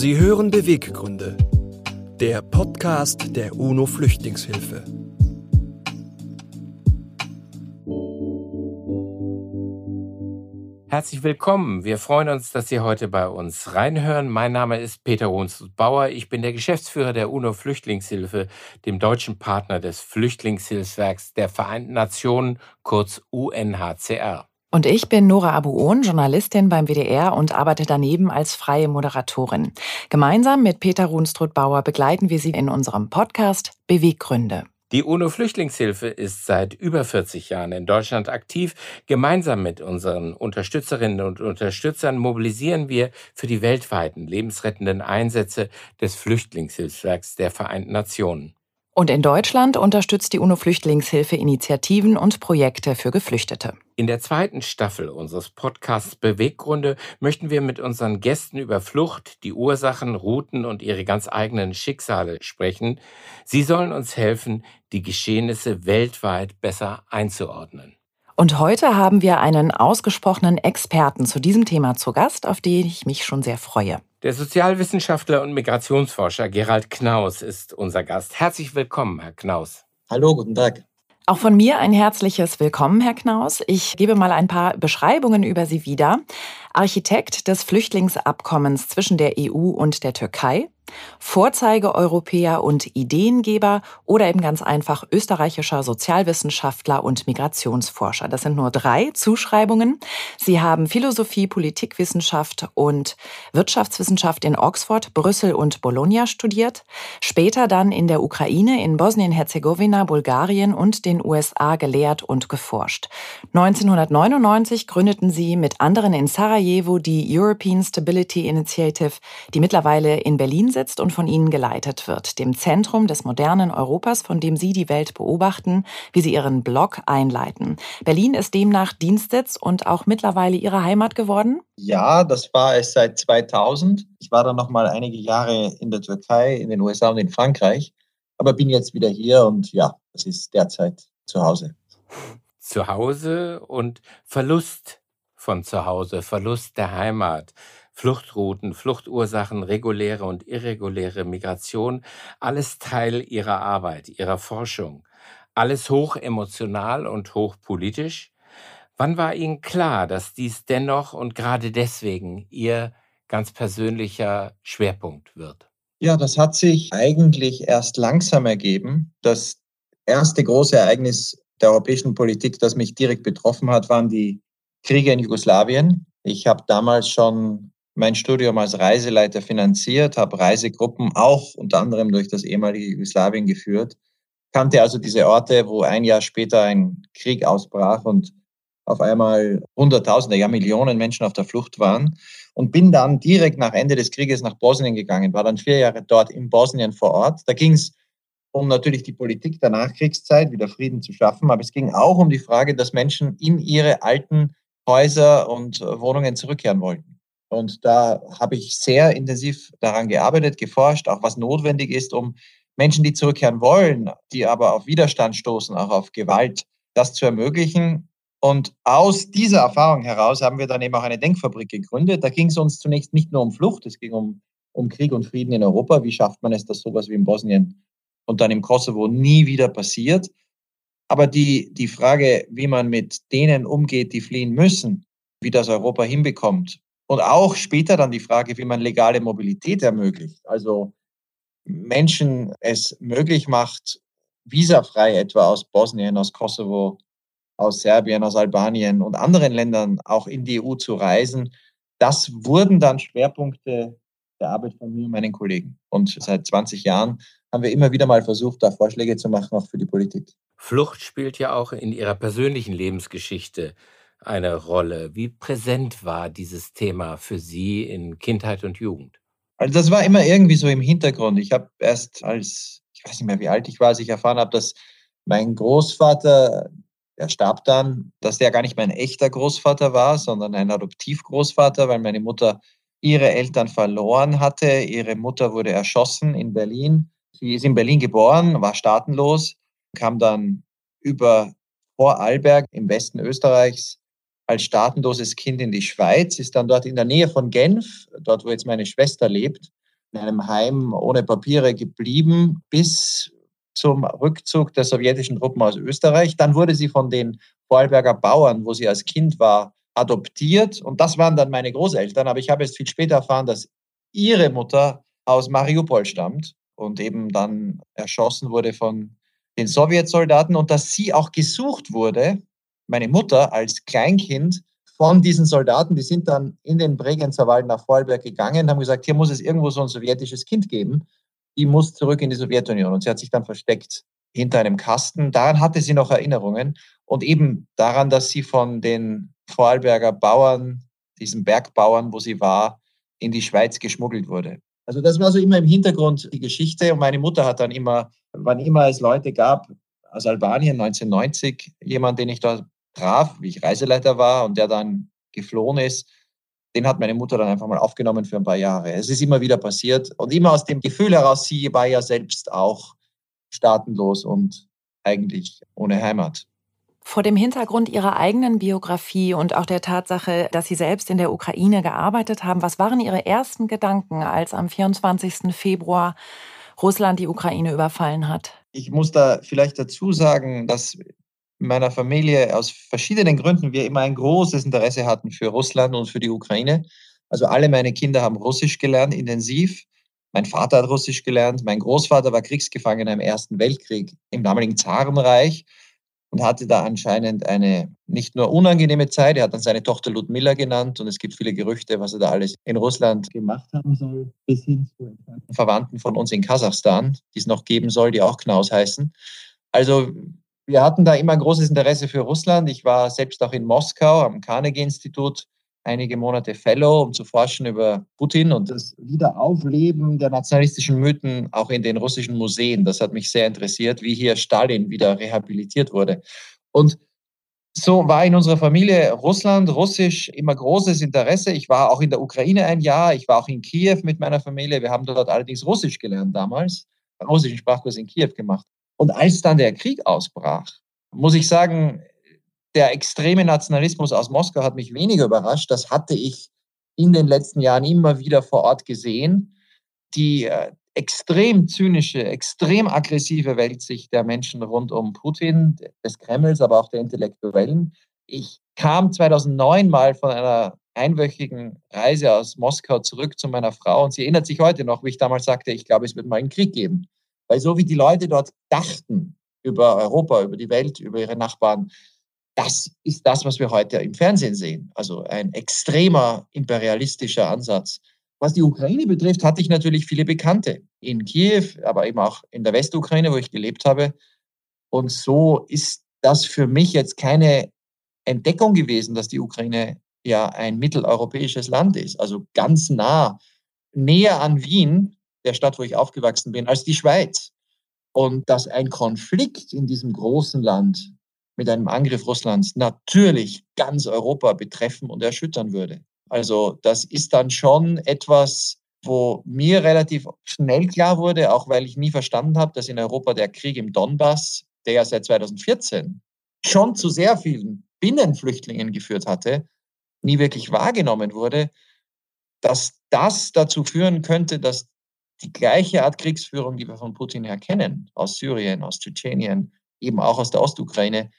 Sie hören Beweggründe, der Podcast der UNO Flüchtlingshilfe. Herzlich willkommen. Wir freuen uns, dass Sie heute bei uns reinhören. Mein Name ist Peter Hohns-Bauer. Ich bin der Geschäftsführer der UNO Flüchtlingshilfe, dem deutschen Partner des Flüchtlingshilfswerks der Vereinten Nationen, kurz UNHCR. Und ich bin Nora Abuon, Journalistin beim WDR und arbeite daneben als freie Moderatorin. Gemeinsam mit Peter Runstruth-Bauer begleiten wir Sie in unserem Podcast Beweggründe. Die UNO-Flüchtlingshilfe ist seit über 40 Jahren in Deutschland aktiv. Gemeinsam mit unseren Unterstützerinnen und Unterstützern mobilisieren wir für die weltweiten lebensrettenden Einsätze des Flüchtlingshilfswerks der Vereinten Nationen. Und in Deutschland unterstützt die UNO-Flüchtlingshilfe Initiativen und Projekte für Geflüchtete. In der zweiten Staffel unseres Podcasts Beweggründe möchten wir mit unseren Gästen über Flucht, die Ursachen, Routen und ihre ganz eigenen Schicksale sprechen. Sie sollen uns helfen, die Geschehnisse weltweit besser einzuordnen. Und heute haben wir einen ausgesprochenen Experten zu diesem Thema zu Gast, auf den ich mich schon sehr freue. Der Sozialwissenschaftler und Migrationsforscher Gerald Knaus ist unser Gast. Herzlich willkommen, Herr Knaus. Hallo, guten Tag. Auch von mir ein herzliches Willkommen, Herr Knaus. Ich gebe mal ein paar Beschreibungen über Sie wieder. Architekt des Flüchtlingsabkommens zwischen der EU und der Türkei, Vorzeigeeuropäer und Ideengeber oder eben ganz einfach österreichischer Sozialwissenschaftler und Migrationsforscher. Das sind nur drei Zuschreibungen. Sie haben Philosophie, Politikwissenschaft und Wirtschaftswissenschaft in Oxford, Brüssel und Bologna studiert, später dann in der Ukraine, in Bosnien-Herzegowina, Bulgarien und den USA gelehrt und geforscht. 1999 gründeten sie mit anderen in Sarajevo die European Stability Initiative, die mittlerweile in Berlin einsetzt und von ihnen geleitet wird, dem Zentrum des modernen Europas, von dem Sie die Welt beobachten, wie Sie Ihren Blog einleiten. Berlin ist demnach Dienstsitz und auch mittlerweile Ihre Heimat geworden? Ja, das war es seit 2000. Ich war dann noch mal einige Jahre in der Türkei, in den USA und in Frankreich, aber bin jetzt wieder hier und ja, das ist derzeit zu Hause. Zu Hause und Verlust von zu Hause, Verlust der Heimat. Fluchtrouten, Fluchtursachen, reguläre und irreguläre Migration, alles Teil ihrer Arbeit, ihrer Forschung, alles hoch emotional und hoch politisch. Wann war Ihnen klar, dass dies dennoch und gerade deswegen Ihr ganz persönlicher Schwerpunkt wird? Ja, das hat sich eigentlich erst langsam ergeben. Das erste große Ereignis der europäischen Politik, das mich direkt betroffen hat, waren die Kriege in Jugoslawien. Ich habe damals schon mein Studium als Reiseleiter finanziert, habe Reisegruppen auch unter anderem durch das ehemalige Jugoslawien geführt, kannte also diese Orte, wo ein Jahr später ein Krieg ausbrach und auf einmal Hunderttausende, ja Millionen Menschen auf der Flucht waren und bin dann direkt nach Ende des Krieges nach Bosnien gegangen, war dann vier Jahre dort in Bosnien vor Ort. Da ging es um natürlich die Politik der Nachkriegszeit, wieder Frieden zu schaffen, aber es ging auch um die Frage, dass Menschen in ihre alten Häuser und Wohnungen zurückkehren wollten. Und da habe ich sehr intensiv daran gearbeitet, geforscht, auch was notwendig ist, um Menschen, die zurückkehren wollen, die aber auf Widerstand stoßen, auch auf Gewalt, das zu ermöglichen. Und aus dieser Erfahrung heraus haben wir dann eben auch eine Denkfabrik gegründet. Da ging es uns zunächst nicht nur um Flucht, es ging um, um Krieg und Frieden in Europa. Wie schafft man es, dass sowas wie in Bosnien und dann im Kosovo nie wieder passiert? Aber die, die Frage, wie man mit denen umgeht, die fliehen müssen, wie das Europa hinbekommt, und auch später dann die Frage, wie man legale Mobilität ermöglicht. Also Menschen es möglich macht, visafrei etwa aus Bosnien, aus Kosovo, aus Serbien, aus Albanien und anderen Ländern auch in die EU zu reisen. Das wurden dann Schwerpunkte der Arbeit von mir und meinen Kollegen. Und seit 20 Jahren haben wir immer wieder mal versucht, da Vorschläge zu machen, auch für die Politik. Flucht spielt ja auch in Ihrer persönlichen Lebensgeschichte eine Rolle. Wie präsent war dieses Thema für Sie in Kindheit und Jugend? Also das war immer irgendwie so im Hintergrund. Ich habe erst als, ich weiß nicht mehr, wie alt ich war, als ich erfahren habe, dass mein Großvater, der starb dann, dass der gar nicht mein echter Großvater war, sondern ein Adoptivgroßvater, weil meine Mutter ihre Eltern verloren hatte. Ihre Mutter wurde erschossen in Berlin. Sie ist in Berlin geboren, war staatenlos, kam dann über Vorarlberg im Westen Österreichs als staatenloses Kind in die Schweiz, ist dann dort in der Nähe von Genf, dort wo jetzt meine Schwester lebt, in einem Heim ohne Papiere geblieben bis zum Rückzug der sowjetischen Truppen aus Österreich. Dann wurde sie von den Vorarlberger Bauern, wo sie als Kind war, adoptiert. Und das waren dann meine Großeltern. Aber ich habe jetzt viel später erfahren, dass ihre Mutter aus Mariupol stammt und eben dann erschossen wurde von den Sowjetsoldaten und dass sie auch gesucht wurde, meine Mutter als Kleinkind, von diesen Soldaten, die sind dann in den Bregenzer Wald nach Vorarlberg gegangen, haben gesagt, hier muss es irgendwo so ein sowjetisches Kind geben. Die muss zurück in die Sowjetunion. Und sie hat sich dann versteckt hinter einem Kasten. Daran hatte sie noch Erinnerungen und eben daran, dass sie von den Vorarlberger Bauern, diesen Bergbauern, wo sie war, in die Schweiz geschmuggelt wurde. Also das war so immer im Hintergrund die Geschichte und meine Mutter hat dann immer, wann immer es Leute gab aus Albanien 1990, jemand, den ich da traf, wie ich Reiseleiter war und der dann geflohen ist, den hat meine Mutter dann einfach mal aufgenommen für ein paar Jahre. Es ist immer wieder passiert und immer aus dem Gefühl heraus, sie war ja selbst auch staatenlos und eigentlich ohne Heimat. Vor dem Hintergrund Ihrer eigenen Biografie und auch der Tatsache, dass Sie selbst in der Ukraine gearbeitet haben, was waren Ihre ersten Gedanken, als am 24. Februar Russland die Ukraine überfallen hat? Ich muss da vielleicht dazu sagen, dass meiner Familie aus verschiedenen Gründen wir immer ein großes Interesse hatten für Russland und für die Ukraine. Also alle meine Kinder haben Russisch gelernt, intensiv. Mein Vater hat Russisch gelernt. Mein Großvater war Kriegsgefangener im Ersten Weltkrieg im damaligen Zarenreich und hatte da anscheinend eine nicht nur unangenehme Zeit, er hat dann seine Tochter Ludmilla genannt und es gibt viele Gerüchte, was er da alles in Russland gemacht haben soll, bis hin zu Verwandten von uns in Kasachstan, die es noch geben soll, die auch Knaus heißen. Also wir hatten da immer ein großes Interesse für Russland. Ich war selbst auch in Moskau am Carnegie-Institut einige Monate Fellow, um zu forschen über Putin und das Wiederaufleben der nationalistischen Mythen auch in den russischen Museen. Das hat mich sehr interessiert, wie hier Stalin wieder rehabilitiert wurde. Und so war in unserer Familie Russland, Russisch immer großes Interesse. Ich war auch in der Ukraine ein Jahr. Ich war auch in Kiew mit meiner Familie. Wir haben dort allerdings Russisch gelernt damals, russischen Sprachkurs in Kiew gemacht. Und als dann der Krieg ausbrach, muss ich sagen, der extreme Nationalismus aus Moskau hat mich weniger überrascht. Das hatte ich in den letzten Jahren immer wieder vor Ort gesehen. Die äh, extrem zynische, extrem aggressive Weltsicht der Menschen rund um Putin, des Kremls, aber auch der Intellektuellen. Ich kam 2009 mal von einer einwöchigen Reise aus Moskau zurück zu meiner Frau und sie erinnert sich heute noch, wie ich damals sagte, ich glaube, es wird mal einen Krieg geben. Weil so wie die Leute dort dachten über Europa, über die Welt, über ihre Nachbarn, das ist das, was wir heute im Fernsehen sehen. Also ein extremer imperialistischer Ansatz. Was die Ukraine betrifft, hatte ich natürlich viele Bekannte in Kiew, aber eben auch in der Westukraine, wo ich gelebt habe. Und so ist das für mich jetzt keine Entdeckung gewesen, dass die Ukraine ja ein mitteleuropäisches Land ist, also ganz nah, näher an Wien der Stadt, wo ich aufgewachsen bin, als die Schweiz. Und dass ein Konflikt in diesem großen Land mit einem Angriff Russlands natürlich ganz Europa betreffen und erschüttern würde. Also das ist dann schon etwas, wo mir relativ schnell klar wurde, auch weil ich nie verstanden habe, dass in Europa der Krieg im Donbass, der ja seit 2014 schon zu sehr vielen Binnenflüchtlingen geführt hatte, nie wirklich wahrgenommen wurde, dass das dazu führen könnte, dass die gleiche Art Kriegsführung, die wir von Putin her kennen, aus Syrien, aus Tschetschenien, eben auch aus der Ostukraine,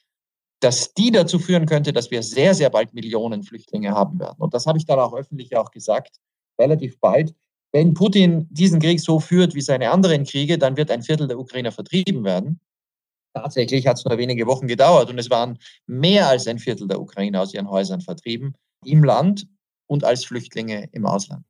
dass die dazu führen könnte, dass wir sehr, sehr bald Millionen Flüchtlinge haben werden. Und das habe ich dann auch öffentlich auch gesagt, relativ bald. Wenn Putin diesen Krieg so führt wie seine anderen Kriege, dann wird ein Viertel der Ukrainer vertrieben werden. Tatsächlich hat es nur wenige Wochen gedauert und es waren mehr als ein Viertel der Ukrainer aus ihren Häusern vertrieben, im Land und als Flüchtlinge im Ausland.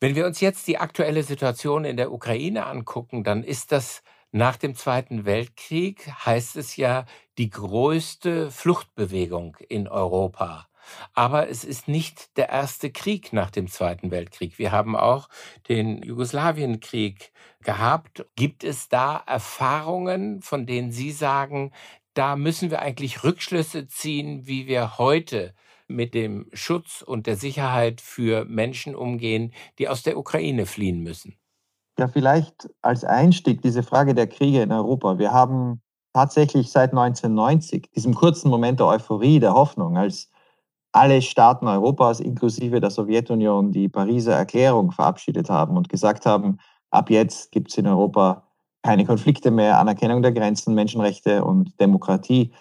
Wenn wir uns jetzt die aktuelle Situation in der Ukraine angucken, dann ist das nach dem Zweiten Weltkrieg, heißt es ja, die größte Fluchtbewegung in Europa. Aber es ist nicht der erste Krieg nach dem Zweiten Weltkrieg. Wir haben auch den Jugoslawienkrieg gehabt. Gibt es da Erfahrungen, von denen Sie sagen, da müssen wir eigentlich Rückschlüsse ziehen, wie wir heute mit dem Schutz und der Sicherheit für Menschen umgehen, die aus der Ukraine fliehen müssen? Ja, vielleicht als Einstieg diese Frage der Kriege in Europa. Wir haben tatsächlich seit 1990, diesem kurzen Moment der Euphorie, der Hoffnung, als alle Staaten Europas, inklusive der Sowjetunion, die Pariser Erklärung verabschiedet haben und gesagt haben, ab jetzt gibt es in Europa keine Konflikte mehr, Anerkennung der Grenzen, Menschenrechte und Demokratie.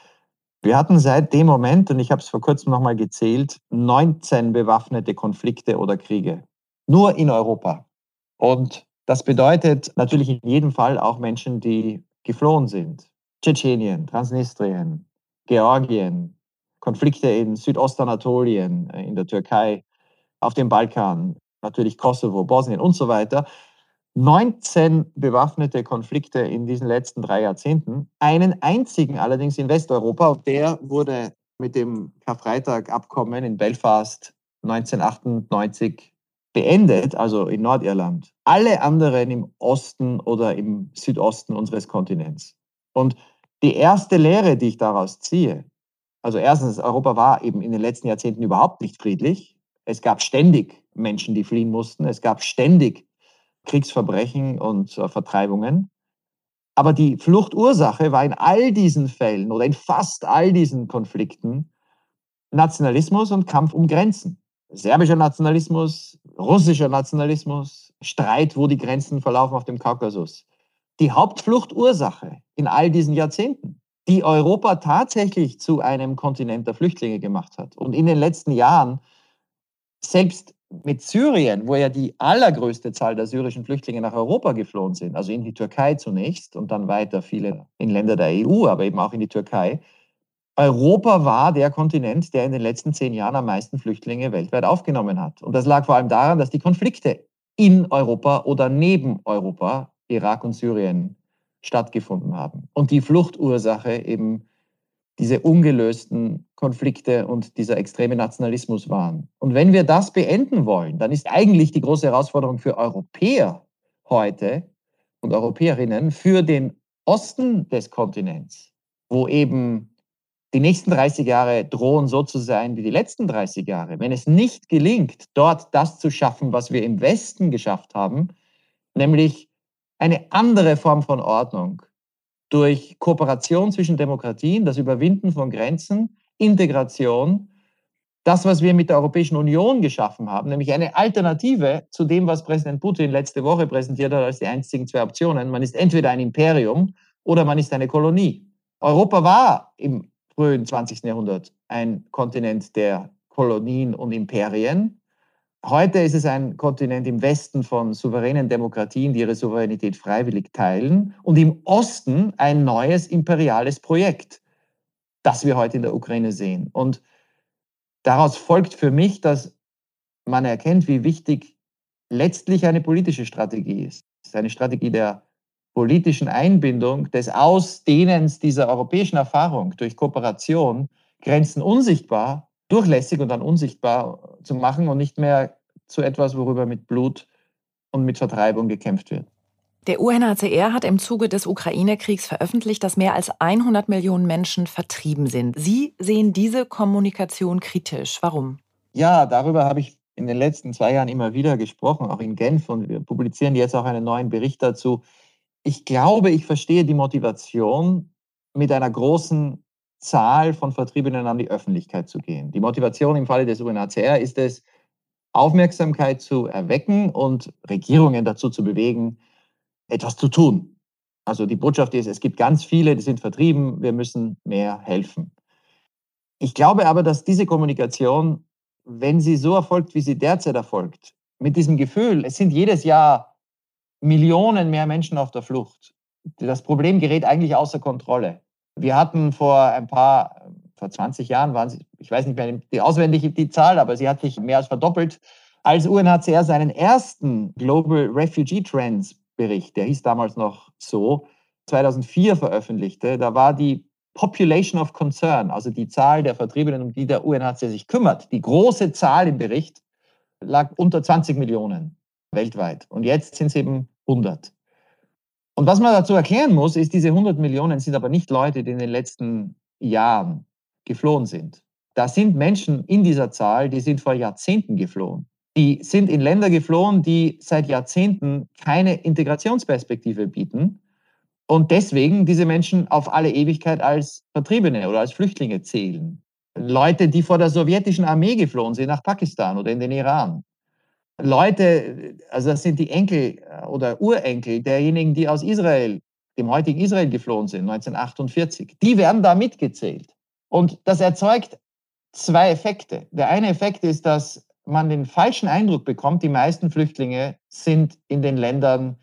Wir hatten seit dem Moment, und ich habe es vor kurzem nochmal gezählt, 19 bewaffnete Konflikte oder Kriege. Nur in Europa. Und das bedeutet natürlich in jedem Fall auch Menschen, die geflohen sind. Tschetschenien, Transnistrien, Georgien, Konflikte in Südostanatolien, äh, in der Türkei, auf dem Balkan, natürlich Kosovo, Bosnien und so weiter. 19 bewaffnete Konflikte in diesen letzten drei Jahrzehnten, einen einzigen allerdings in Westeuropa. Der wurde mit dem Karfreitag-Abkommen in Belfast 1998 beendet, also in Nordirland. Alle anderen im Osten oder im Südosten unseres Kontinents. Und die erste Lehre, die ich daraus ziehe, also erstens, Europa war eben in den letzten Jahrzehnten überhaupt nicht friedlich. Es gab ständig Menschen, die fliehen mussten. Es gab ständig Kriegsverbrechen und äh, Vertreibungen. Aber die Fluchtursache war in all diesen Fällen oder in fast all diesen Konflikten Nationalismus und Kampf um Grenzen. Serbischer Nationalismus, russischer Nationalismus, Streit, wo die Grenzen verlaufen auf dem Kaukasus. Die Hauptfluchtursache in all diesen Jahrzehnten, die Europa tatsächlich zu einem Kontinent der Flüchtlinge gemacht hat. Und in den letzten Jahren selbst mit Syrien, wo ja die allergrößte Zahl der syrischen Flüchtlinge nach Europa geflohen sind, also in die Türkei zunächst und dann weiter viele in Länder der EU, aber eben auch in die Türkei. Europa war der Kontinent, der in den letzten zehn Jahren am meisten Flüchtlinge weltweit aufgenommen hat. Und das lag vor allem daran, dass die Konflikte in Europa oder neben Europa, Irak und Syrien, stattgefunden haben. Und die Fluchtursache eben diese ungelösten Konflikte und dieser extreme Nationalismus waren. Und wenn wir das beenden wollen, dann ist eigentlich die große Herausforderung für Europäer heute und Europäerinnen für den Osten des Kontinents, wo eben die nächsten 30 Jahre drohen so zu sein wie die letzten 30 Jahre. Wenn es nicht gelingt, dort das zu schaffen, was wir im Westen geschafft haben, nämlich eine andere Form von Ordnung, durch Kooperation zwischen Demokratien, das Überwinden von Grenzen, Integration, das, was wir mit der Europäischen Union geschaffen haben, nämlich eine Alternative zu dem, was Präsident Putin letzte Woche präsentiert hat als die einzigen zwei Optionen. Man ist entweder ein Imperium oder man ist eine Kolonie. Europa war im frühen 20. Jahrhundert ein Kontinent der Kolonien und Imperien. Heute ist es ein Kontinent im Westen von souveränen Demokratien, die ihre Souveränität freiwillig teilen, und im Osten ein neues imperiales Projekt, das wir heute in der Ukraine sehen. Und daraus folgt für mich, dass man erkennt, wie wichtig letztlich eine politische Strategie ist. Es ist eine Strategie der politischen Einbindung, des Ausdehnens dieser europäischen Erfahrung durch Kooperation, Grenzen unsichtbar durchlässig und dann unsichtbar zu machen und nicht mehr zu etwas, worüber mit Blut und mit Vertreibung gekämpft wird. Der UNHCR hat im Zuge des Ukraine-Kriegs veröffentlicht, dass mehr als 100 Millionen Menschen vertrieben sind. Sie sehen diese Kommunikation kritisch. Warum? Ja, darüber habe ich in den letzten zwei Jahren immer wieder gesprochen, auch in Genf. Und wir publizieren jetzt auch einen neuen Bericht dazu. Ich glaube, ich verstehe die Motivation, mit einer großen Zahl von Vertriebenen an die Öffentlichkeit zu gehen. Die Motivation im Falle des UNHCR ist es, Aufmerksamkeit zu erwecken und Regierungen dazu zu bewegen, etwas zu tun. Also die Botschaft ist, es gibt ganz viele, die sind vertrieben, wir müssen mehr helfen. Ich glaube aber, dass diese Kommunikation, wenn sie so erfolgt, wie sie derzeit erfolgt, mit diesem Gefühl, es sind jedes Jahr Millionen mehr Menschen auf der Flucht, das Problem gerät eigentlich außer Kontrolle. Wir hatten vor ein paar, vor 20 Jahren waren sie, ich weiß nicht mehr die auswendige die Zahl, aber sie hat sich mehr als verdoppelt, als UNHCR seinen ersten Global Refugee Trends Bericht, der hieß damals noch so, 2004 veröffentlichte, da war die Population of Concern, also die Zahl der Vertriebenen, um die der UNHCR sich kümmert, die große Zahl im Bericht, lag unter 20 Millionen weltweit. Und jetzt sind es eben 100. Und was man dazu erklären muss, ist, diese 100 Millionen sind aber nicht Leute, die in den letzten Jahren geflohen sind. Da sind Menschen in dieser Zahl, die sind vor Jahrzehnten geflohen. Die sind in Länder geflohen, die seit Jahrzehnten keine Integrationsperspektive bieten und deswegen diese Menschen auf alle Ewigkeit als Vertriebene oder als Flüchtlinge zählen. Leute, die vor der sowjetischen Armee geflohen sind nach Pakistan oder in den Iran. Leute, also das sind die Enkel äh, oder Urenkel derjenigen, die aus Israel, dem heutigen Israel geflohen sind, 1948. Die werden da mitgezählt. Und das erzeugt zwei Effekte. Der eine Effekt ist, dass man den falschen Eindruck bekommt, die meisten Flüchtlinge sind in den Ländern,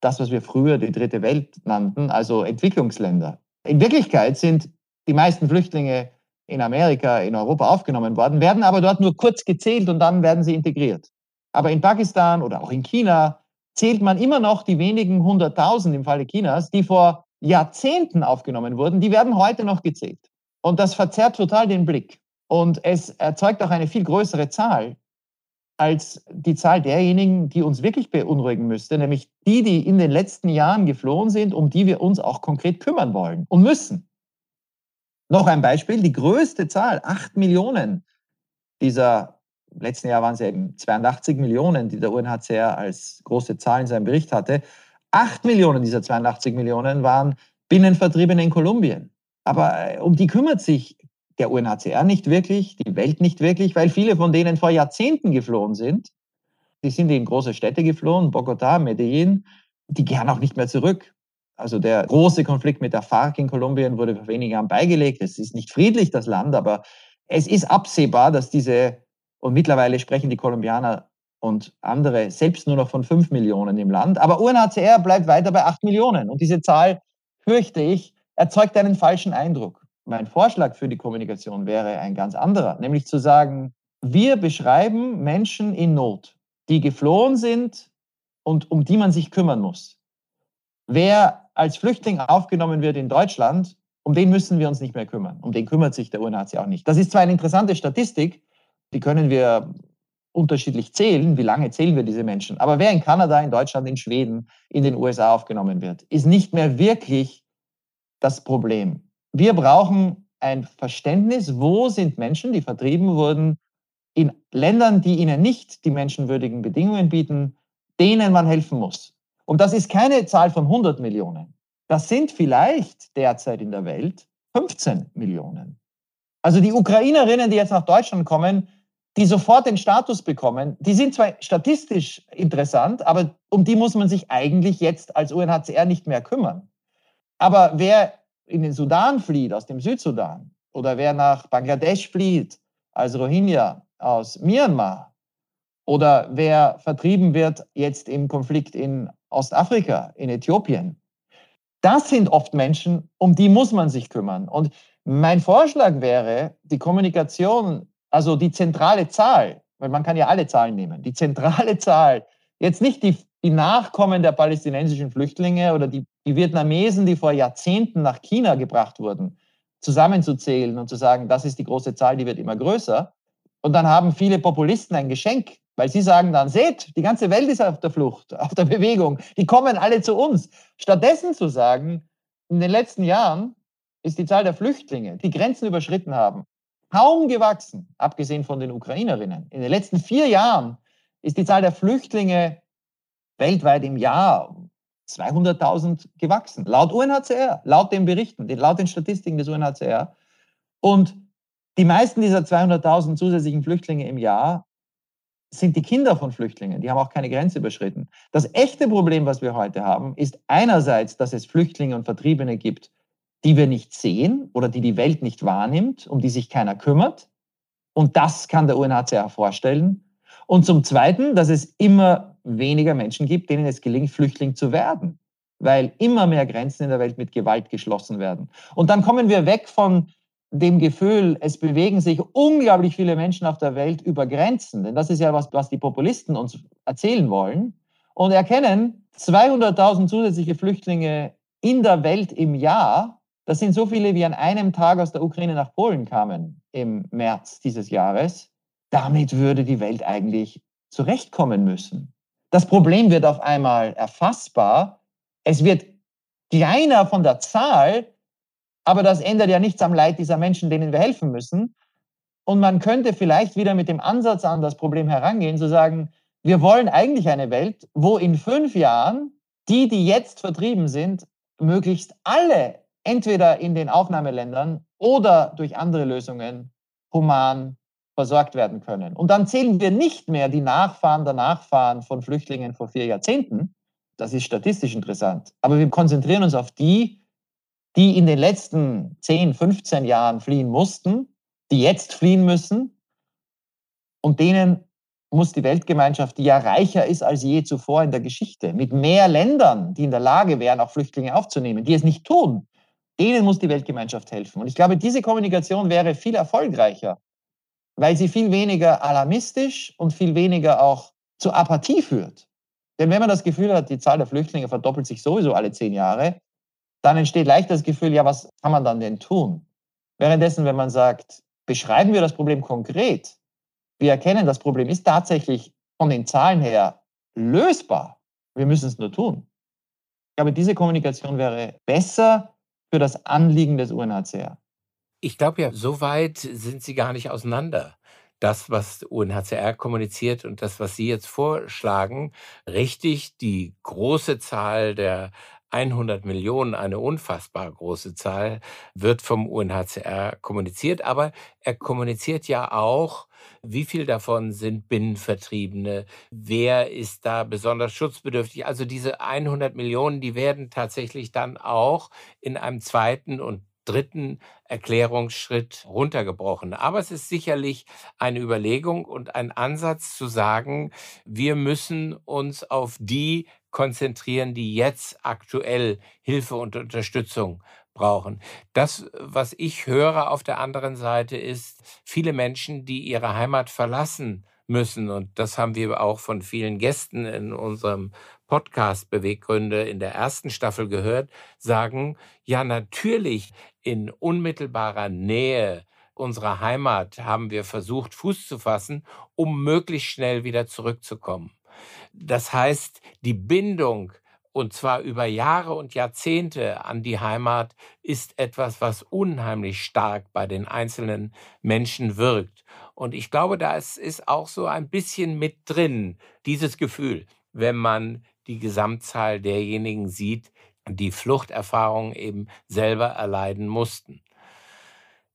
das, was wir früher die dritte Welt nannten, also Entwicklungsländer. In Wirklichkeit sind die meisten Flüchtlinge in Amerika, in Europa aufgenommen worden, werden aber dort nur kurz gezählt und dann werden sie integriert. Aber in Pakistan oder auch in China zählt man immer noch die wenigen hunderttausend im Falle Chinas, die vor Jahrzehnten aufgenommen wurden, die werden heute noch gezählt. Und das verzerrt total den Blick. Und es erzeugt auch eine viel größere Zahl als die Zahl derjenigen, die uns wirklich beunruhigen müsste, nämlich die, die in den letzten Jahren geflohen sind, um die wir uns auch konkret kümmern wollen und müssen. Noch ein Beispiel, die größte Zahl, acht Millionen dieser, im letzten Jahr waren es eben 82 Millionen, die der UNHCR als große Zahl in seinem Bericht hatte. Acht Millionen dieser 82 Millionen waren Binnenvertriebene in Kolumbien. Aber äh, um die kümmert sich der UNHCR nicht wirklich, die Welt nicht wirklich, weil viele von denen vor Jahrzehnten geflohen sind. Die sind in große Städte geflohen, Bogotá, Medellin. Die kehren auch nicht mehr zurück. Also der große Konflikt mit der FARC in Kolumbien wurde vor wenigen Jahren beigelegt. Es ist nicht friedlich, das Land, aber es ist absehbar, dass diese, und mittlerweile sprechen die Kolumbianer und andere selbst nur noch von fünf Millionen im Land. Aber UNHCR bleibt weiter bei acht Millionen. Und diese Zahl, fürchte ich, erzeugt einen falschen Eindruck mein Vorschlag für die Kommunikation wäre ein ganz anderer, nämlich zu sagen, wir beschreiben Menschen in Not, die geflohen sind und um die man sich kümmern muss. Wer als Flüchtling aufgenommen wird in Deutschland, um den müssen wir uns nicht mehr kümmern. Um den kümmert sich der UNHCR auch nicht. Das ist zwar eine interessante Statistik, die können wir unterschiedlich zählen, wie lange zählen wir diese Menschen. Aber wer in Kanada, in Deutschland, in Schweden, in den USA aufgenommen wird, ist nicht mehr wirklich das Problem. Wir brauchen ein Verständnis, wo sind Menschen, die vertrieben wurden, in Ländern, die ihnen nicht die menschenwürdigen Bedingungen bieten, denen man helfen muss. Und das ist keine Zahl von 100 Millionen. Das sind vielleicht derzeit in der Welt 15 Millionen. Also die Ukrainerinnen, die jetzt nach Deutschland kommen, die sofort den Status bekommen, die sind zwar statistisch interessant, aber um die muss man sich eigentlich jetzt als UNHCR nicht mehr kümmern. Aber wer in den Sudan flieht, aus dem Südsudan, oder wer nach Bangladesch flieht, als Rohingya aus Myanmar, oder wer vertrieben wird jetzt im Konflikt in Ostafrika, in Äthiopien, das sind oft Menschen, um die muss man sich kümmern. Und mein Vorschlag wäre, die Kommunikation, also die zentrale Zahl, weil man kann ja alle Zahlen nehmen, die zentrale Zahl, jetzt nicht die die Nachkommen der palästinensischen Flüchtlinge oder die, die Vietnamesen, die vor Jahrzehnten nach China gebracht wurden, zusammenzuzählen und zu sagen, das ist die große Zahl, die wird immer größer. Und dann haben viele Populisten ein Geschenk, weil sie sagen dann, seht, die ganze Welt ist auf der Flucht, auf der Bewegung, die kommen alle zu uns. Stattdessen zu sagen, in den letzten Jahren ist die Zahl der Flüchtlinge, die Grenzen überschritten haben, kaum gewachsen, abgesehen von den Ukrainerinnen. In den letzten vier Jahren ist die Zahl der Flüchtlinge weltweit im Jahr 200.000 gewachsen, laut UNHCR, laut den Berichten, laut den Statistiken des UNHCR. Und die meisten dieser 200.000 zusätzlichen Flüchtlinge im Jahr sind die Kinder von Flüchtlingen. Die haben auch keine Grenze überschritten. Das echte Problem, was wir heute haben, ist einerseits, dass es Flüchtlinge und Vertriebene gibt, die wir nicht sehen oder die die Welt nicht wahrnimmt, um die sich keiner kümmert. Und das kann der UNHCR vorstellen. Und zum Zweiten, dass es immer weniger Menschen gibt, denen es gelingt, Flüchtling zu werden, weil immer mehr Grenzen in der Welt mit Gewalt geschlossen werden. Und dann kommen wir weg von dem Gefühl, es bewegen sich unglaublich viele Menschen auf der Welt über Grenzen, denn das ist ja was, was die Populisten uns erzählen wollen, und erkennen 200.000 zusätzliche Flüchtlinge in der Welt im Jahr. Das sind so viele, wie an einem Tag aus der Ukraine nach Polen kamen im März dieses Jahres. Damit würde die Welt eigentlich zurechtkommen müssen. Das Problem wird auf einmal erfassbar. Es wird kleiner von der Zahl, aber das ändert ja nichts am Leid dieser Menschen, denen wir helfen müssen. Und man könnte vielleicht wieder mit dem Ansatz an das Problem herangehen, zu sagen, wir wollen eigentlich eine Welt, wo in fünf Jahren die, die jetzt vertrieben sind, möglichst alle entweder in den Aufnahmeländern oder durch andere Lösungen human versorgt werden können. Und dann zählen wir nicht mehr die Nachfahren der Nachfahren von Flüchtlingen vor vier Jahrzehnten. Das ist statistisch interessant. Aber wir konzentrieren uns auf die, die in den letzten 10, 15 Jahren fliehen mussten, die jetzt fliehen müssen. Und denen muss die Weltgemeinschaft, die ja reicher ist als je zuvor in der Geschichte, mit mehr Ländern, die in der Lage wären, auch Flüchtlinge aufzunehmen, die es nicht tun, denen muss die Weltgemeinschaft helfen. Und ich glaube, diese Kommunikation wäre viel erfolgreicher, weil sie viel weniger alarmistisch und viel weniger auch zu Apathie führt. Denn wenn man das Gefühl hat, die Zahl der Flüchtlinge verdoppelt sich sowieso alle zehn Jahre, dann entsteht leicht das Gefühl, ja, was kann man dann denn tun? Währenddessen, wenn man sagt, beschreiben wir das Problem konkret, wir erkennen, das Problem ist tatsächlich von den Zahlen her lösbar, wir müssen es nur tun. Ich glaube, diese Kommunikation wäre besser für das Anliegen des UNHCR. Ich glaube ja, so weit sind sie gar nicht auseinander. Das, was UNHCR kommuniziert und das, was Sie jetzt vorschlagen, richtig die große Zahl der 100 Millionen, eine unfassbar große Zahl, wird vom UNHCR kommuniziert. Aber er kommuniziert ja auch, wie viel davon sind Binnenvertriebene, wer ist da besonders schutzbedürftig. Also diese 100 Millionen, die werden tatsächlich dann auch in einem zweiten und dritten Erklärungsschritt runtergebrochen. Aber es ist sicherlich eine Überlegung und ein Ansatz zu sagen, wir müssen uns auf die konzentrieren, die jetzt aktuell Hilfe und Unterstützung brauchen. Das, was ich höre auf der anderen Seite, ist viele Menschen, die ihre Heimat verlassen müssen. Und das haben wir auch von vielen Gästen in unserem Podcast Beweggründe in der ersten Staffel gehört, sagen, ja, natürlich in unmittelbarer Nähe unserer Heimat haben wir versucht, Fuß zu fassen, um möglichst schnell wieder zurückzukommen. Das heißt, die Bindung und zwar über Jahre und Jahrzehnte an die Heimat ist etwas, was unheimlich stark bei den einzelnen Menschen wirkt. Und ich glaube, da ist auch so ein bisschen mit drin, dieses Gefühl, wenn man die Gesamtzahl derjenigen sieht, die Fluchterfahrungen eben selber erleiden mussten.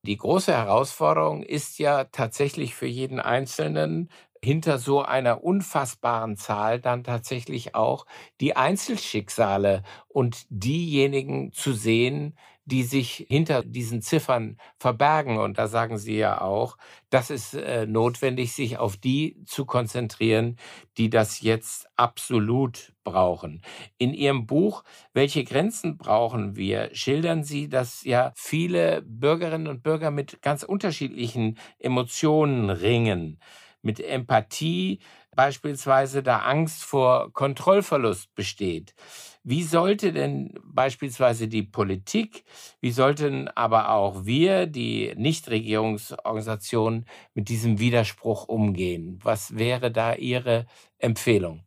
Die große Herausforderung ist ja tatsächlich für jeden Einzelnen, hinter so einer unfassbaren Zahl dann tatsächlich auch die Einzelschicksale und diejenigen zu sehen, die sich hinter diesen Ziffern verbergen. Und da sagen Sie ja auch, das ist äh, notwendig, sich auf die zu konzentrieren, die das jetzt absolut brauchen. In Ihrem Buch Welche Grenzen brauchen wir? schildern Sie, dass ja viele Bürgerinnen und Bürger mit ganz unterschiedlichen Emotionen ringen mit Empathie beispielsweise da Angst vor Kontrollverlust besteht. Wie sollte denn beispielsweise die Politik, wie sollten aber auch wir, die Nichtregierungsorganisationen, mit diesem Widerspruch umgehen? Was wäre da Ihre Empfehlung?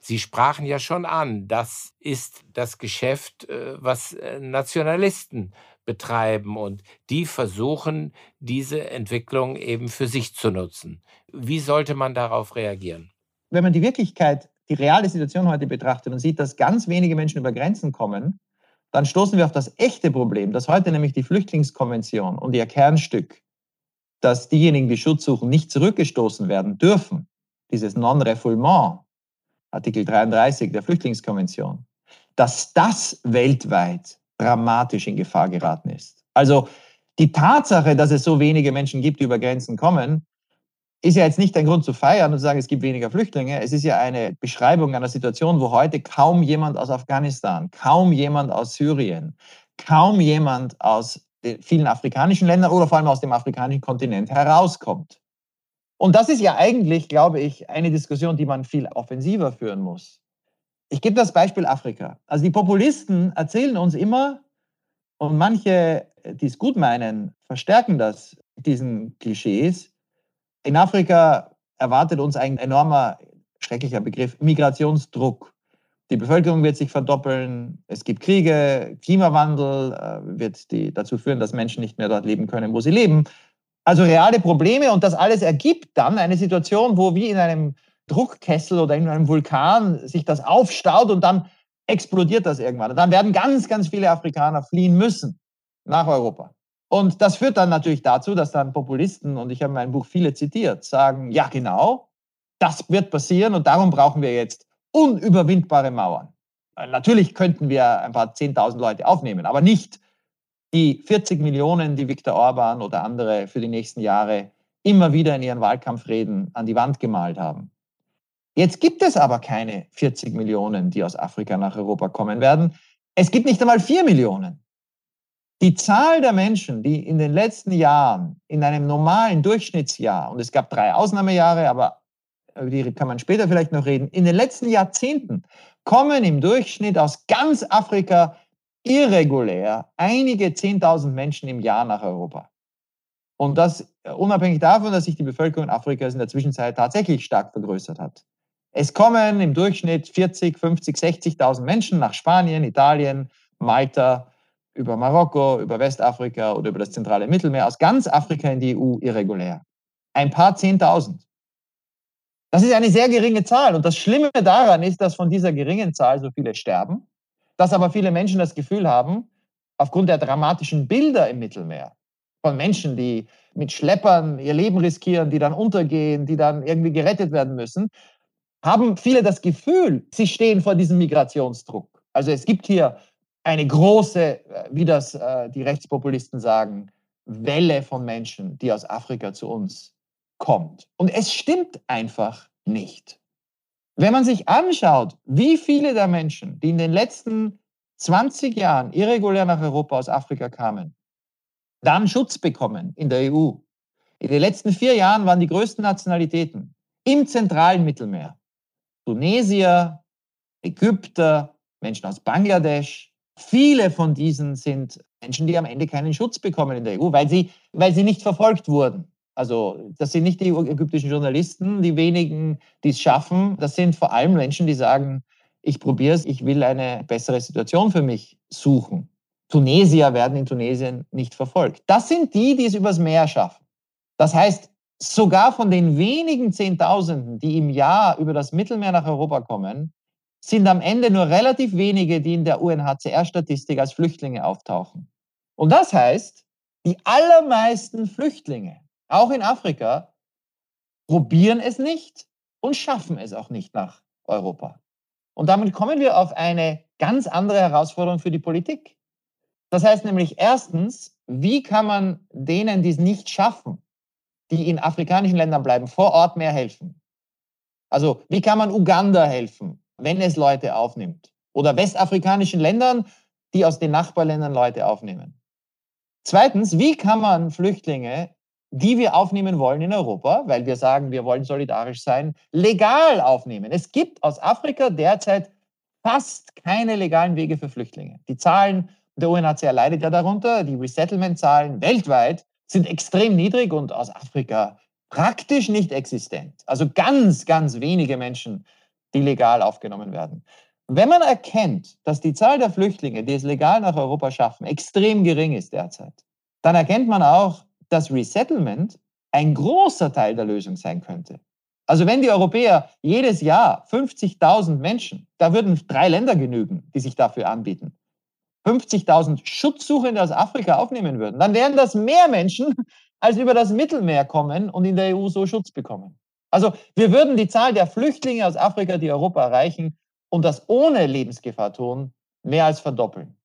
Sie sprachen ja schon an, das ist das Geschäft, äh, was äh, Nationalisten betreiben und die versuchen, diese Entwicklung eben für sich zu nutzen. Wie sollte man darauf reagieren? Wenn man die Wirklichkeit, die reale Situation heute betrachtet und sieht, dass ganz wenige Menschen über Grenzen kommen, dann stoßen wir auf das echte Problem, dass heute nämlich die Flüchtlingskonvention und ihr Kernstück, dass diejenigen, die Schutz suchen, nicht zurückgestoßen werden dürfen, dieses Non-Refoulement, Artikel 33 der Flüchtlingskonvention, dass das weltweit dramatisch in Gefahr geraten ist. Also die Tatsache, dass es so wenige Menschen gibt, die über Grenzen kommen, ist ja jetzt nicht ein Grund zu feiern und zu sagen, es gibt weniger Flüchtlinge. Es ist ja eine Beschreibung einer Situation, wo heute kaum jemand aus Afghanistan, kaum jemand aus Syrien, kaum jemand aus vielen afrikanischen Ländern oder vor allem aus dem afrikanischen Kontinent herauskommt. Und das ist ja eigentlich, glaube ich, eine Diskussion, die man viel offensiver führen muss. Ich gebe das Beispiel Afrika. Also die Populisten erzählen uns immer, und manche, die es gut meinen, verstärken das, diesen Klischees. In Afrika erwartet uns ein enormer, schrecklicher Begriff, Migrationsdruck. Die Bevölkerung wird sich verdoppeln, es gibt Kriege, Klimawandel äh, wird die, dazu führen, dass Menschen nicht mehr dort leben können, wo sie leben. Also reale Probleme und das alles ergibt dann eine Situation, wo wie in einem Druckkessel oder in einem Vulkan sich das aufstaut und dann explodiert das irgendwann. Und dann werden ganz, ganz viele Afrikaner fliehen müssen nach Europa. Und das führt dann natürlich dazu, dass dann Populisten, und ich habe in meinem Buch viele zitiert, sagen, ja genau, das wird passieren und darum brauchen wir jetzt unüberwindbare Mauern. Natürlich könnten wir ein paar 10.000 Leute aufnehmen, aber nicht die 40 Millionen, die Viktor Orban oder andere für die nächsten Jahre immer wieder in ihren Wahlkampfreden an die Wand gemalt haben. Jetzt gibt es aber keine 40 Millionen, die aus Afrika nach Europa kommen werden. Es gibt nicht einmal 4 Millionen. Die Zahl der Menschen, die in den letzten Jahren in einem normalen Durchschnittsjahr, und es gab drei Ausnahmejahre, aber über die kann man später vielleicht noch reden, in den letzten Jahrzehnten kommen im Durchschnitt aus ganz Afrika irregulär einige 10.000 Menschen im Jahr nach Europa. Und das unabhängig davon, dass sich die Bevölkerung Afrikas in der Zwischenzeit tatsächlich stark vergrößert hat. Es kommen im Durchschnitt 40, 50, 60.000 Menschen nach Spanien, Italien, Malta, über Marokko, über Westafrika oder über das zentrale Mittelmeer aus ganz Afrika in die EU irregulär. Ein paar Zehntausend. Das ist eine sehr geringe Zahl. Und das Schlimme daran ist, dass von dieser geringen Zahl so viele sterben, dass aber viele Menschen das Gefühl haben, aufgrund der dramatischen Bilder im Mittelmeer, von Menschen, die mit Schleppern ihr Leben riskieren, die dann untergehen, die dann irgendwie gerettet werden müssen, haben viele das Gefühl, sie stehen vor diesem Migrationsdruck. Also es gibt hier eine große, äh, wie das äh, die Rechtspopulisten sagen, Welle von Menschen, die aus Afrika zu uns kommt. Und es stimmt einfach nicht. Wenn man sich anschaut, wie viele der Menschen, die in den letzten 20 Jahren irregulär nach Europa aus Afrika kamen, dann Schutz bekommen in der EU. In den letzten vier Jahren waren die größten Nationalitäten im zentralen Mittelmeer Tunesier, Ägypter, Menschen aus Bangladesch. Viele von diesen sind Menschen, die am Ende keinen Schutz bekommen in der EU, weil sie, weil sie nicht verfolgt wurden. Also das sind nicht die ägyptischen Journalisten, die wenigen, die es schaffen. Das sind vor allem Menschen, die sagen, ich probiere es, ich will eine bessere Situation für mich suchen. Tunesier werden in Tunesien nicht verfolgt. Das sind die, die es übers Meer schaffen. Das heißt, sogar von den wenigen Zehntausenden, die im Jahr über das Mittelmeer nach Europa kommen, sind am Ende nur relativ wenige, die in der UNHCR-Statistik als Flüchtlinge auftauchen. Und das heißt, die allermeisten Flüchtlinge, auch in Afrika, probieren es nicht und schaffen es auch nicht nach Europa. Und damit kommen wir auf eine ganz andere Herausforderung für die Politik. Das heißt nämlich erstens, wie kann man denen, die es nicht schaffen, die in afrikanischen Ländern bleiben, vor Ort mehr helfen? Also wie kann man Uganda helfen, wenn es Leute aufnimmt? Oder westafrikanischen Ländern, die aus den Nachbarländern Leute aufnehmen? Zweitens, wie kann man Flüchtlinge, die wir aufnehmen wollen in Europa, weil wir sagen, wir wollen solidarisch sein, legal aufnehmen? Es gibt aus Afrika derzeit fast keine legalen Wege für Flüchtlinge. Die Zahlen der UNHCR leidet ja darunter. Die Resettlement-Zahlen weltweit sind extrem niedrig und aus Afrika praktisch nicht existent. Also ganz, ganz wenige Menschen, die legal aufgenommen werden. Wenn man erkennt, dass die Zahl der Flüchtlinge, die es legal nach Europa schaffen, extrem gering ist derzeit, dann erkennt man auch, dass Resettlement ein großer Teil der Lösung sein könnte. Also wenn die Europäer jedes Jahr 50.000 Menschen, da würden drei Länder genügen, die sich dafür anbieten, 50.000 Schutzsuchende aus Afrika aufnehmen würden, dann wären das mehr Menschen, als über das Mittelmeer kommen und in der EU so Schutz bekommen. Also wir würden die Zahl der Flüchtlinge aus Afrika, die Europa erreichen und das ohne Lebensgefahr tun, mehr als verdoppeln.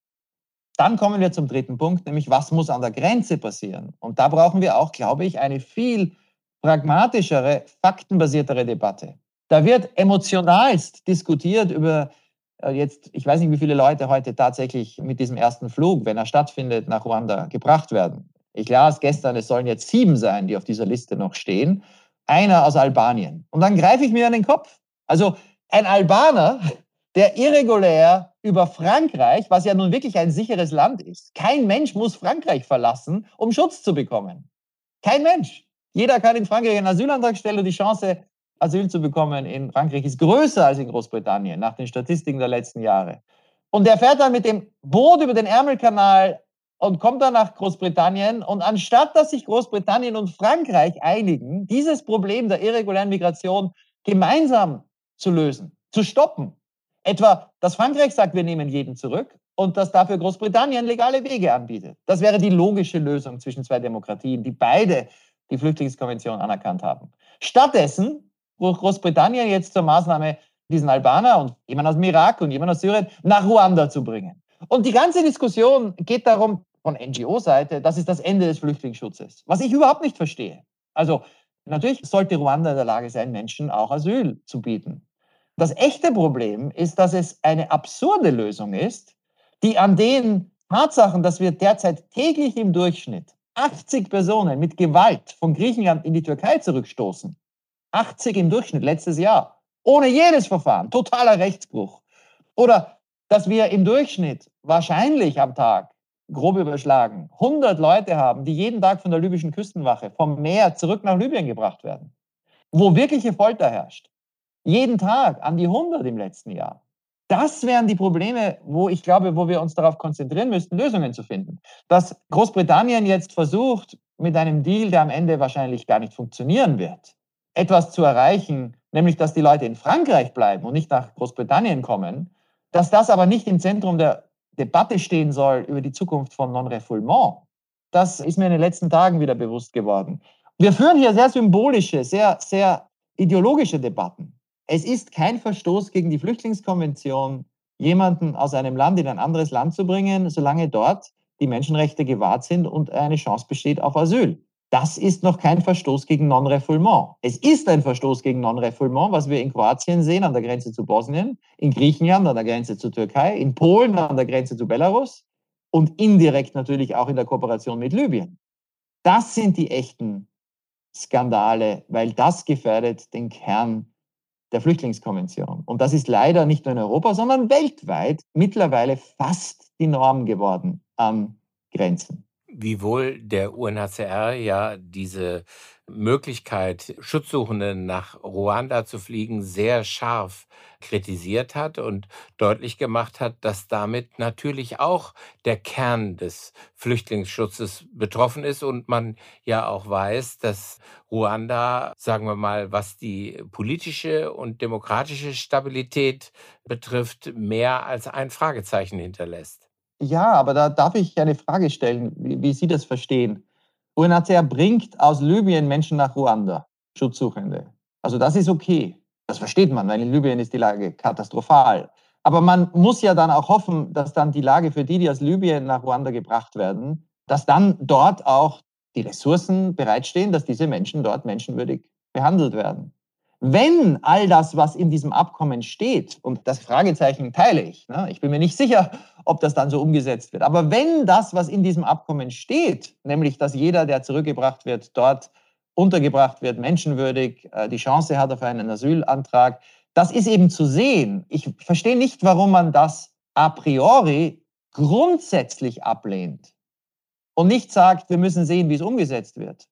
Dann kommen wir zum dritten Punkt, nämlich was muss an der Grenze passieren? Und da brauchen wir auch, glaube ich, eine viel pragmatischere, faktenbasiertere Debatte. Da wird emotionalst diskutiert über jetzt, ich weiß nicht, wie viele Leute heute tatsächlich mit diesem ersten Flug, wenn er stattfindet, nach Ruanda gebracht werden. Ich las gestern, es sollen jetzt sieben sein, die auf dieser Liste noch stehen. Einer aus Albanien. Und dann greife ich mir an den Kopf. Also ein Albaner, der irregulär über Frankreich, was ja nun wirklich ein sicheres Land ist. Kein Mensch muss Frankreich verlassen, um Schutz zu bekommen. Kein Mensch. Jeder kann in Frankreich einen Asylantrag stellen und die Chance, Asyl zu bekommen in Frankreich ist größer als in Großbritannien nach den Statistiken der letzten Jahre. Und der fährt dann mit dem Boot über den Ärmelkanal und kommt dann nach Großbritannien. Und anstatt dass sich Großbritannien und Frankreich einigen, dieses Problem der irregulären Migration gemeinsam zu lösen, zu stoppen, etwa, dass Frankreich sagt, wir nehmen jeden zurück und dass dafür Großbritannien legale Wege anbietet. Das wäre die logische Lösung zwischen zwei Demokratien, die beide die Flüchtlingskonvention anerkannt haben. Stattdessen ruft Großbritannien jetzt zur Maßnahme, diesen Albaner und jemand aus dem Irak und jemand aus Syrien nach Ruanda zu bringen. Und die ganze Diskussion geht darum, von NGO-Seite, das ist das Ende des Flüchtlingsschutzes, was ich überhaupt nicht verstehe. Also natürlich sollte Ruanda in der Lage sein, Menschen auch Asyl zu bieten. Das echte Problem ist, dass es eine absurde Lösung ist, die an den Tatsachen, dass wir derzeit täglich im Durchschnitt 80 Personen mit Gewalt von Griechenland in die Türkei zurückstoßen, 80 im Durchschnitt letztes Jahr, ohne jedes Verfahren, totaler Rechtsbruch. Oder dass wir im Durchschnitt wahrscheinlich am Tag, grob überschlagen, 100 Leute haben, die jeden Tag von der libyschen Küstenwache vom Meer zurück nach Libyen gebracht werden, wo wirkliche Folter herrscht. Jeden Tag an die 100 im letzten Jahr. Das wären die Probleme, wo ich glaube, wo wir uns darauf konzentrieren müssten, Lösungen zu finden. Dass Großbritannien jetzt versucht, mit einem Deal, der am Ende wahrscheinlich gar nicht funktionieren wird, etwas zu erreichen, nämlich dass die Leute in Frankreich bleiben und nicht nach Großbritannien kommen, dass das aber nicht im Zentrum der Debatte stehen soll über die Zukunft von Non-Refoulement, das ist mir in den letzten Tagen wieder bewusst geworden. Wir führen hier sehr symbolische, sehr, sehr ideologische Debatten. Es ist kein Verstoß gegen die Flüchtlingskonvention, jemanden aus einem Land in ein anderes Land zu bringen, solange dort die Menschenrechte gewahrt sind und eine Chance besteht auf Asyl. Das ist noch kein Verstoß gegen Non-Refoulement. Es ist ein Verstoß gegen Non-Refoulement, was wir in Kroatien sehen, an der Grenze zu Bosnien, in Griechenland, an der Grenze zur Türkei, in Polen, an der Grenze zu Belarus und indirekt natürlich auch in der Kooperation mit Libyen. Das sind die echten Skandale, weil das gefährdet den Kern der Flüchtlingskonvention. Und das ist leider nicht nur in Europa, sondern weltweit mittlerweile fast die Norm geworden an Grenzen. Wiewohl der UNHCR ja diese Möglichkeit, Schutzsuchende nach Ruanda zu fliegen, sehr scharf kritisiert hat und deutlich gemacht hat, dass damit natürlich auch der Kern des Flüchtlingsschutzes betroffen ist und man ja auch weiß, dass Ruanda, sagen wir mal, was die politische und demokratische Stabilität betrifft, mehr als ein Fragezeichen hinterlässt. Ja, aber da darf ich eine Frage stellen, wie, wie Sie das verstehen. UNHCR bringt aus Libyen Menschen nach Ruanda, Schutzsuchende. Also das ist okay. Das versteht man, weil in Libyen ist die Lage katastrophal. Aber man muss ja dann auch hoffen, dass dann die Lage für die, die aus Libyen nach Ruanda gebracht werden, dass dann dort auch die Ressourcen bereitstehen, dass diese Menschen dort menschenwürdig behandelt werden. Wenn all das, was in diesem Abkommen steht, und das Fragezeichen teile ich, ne, ich bin mir nicht sicher, ob das dann so umgesetzt wird, aber wenn das, was in diesem Abkommen steht, nämlich dass jeder, der zurückgebracht wird, dort untergebracht wird, menschenwürdig, äh, die Chance hat auf einen Asylantrag, das ist eben zu sehen. Ich verstehe nicht, warum man das a priori grundsätzlich ablehnt und nicht sagt, wir müssen sehen, wie es umgesetzt wird.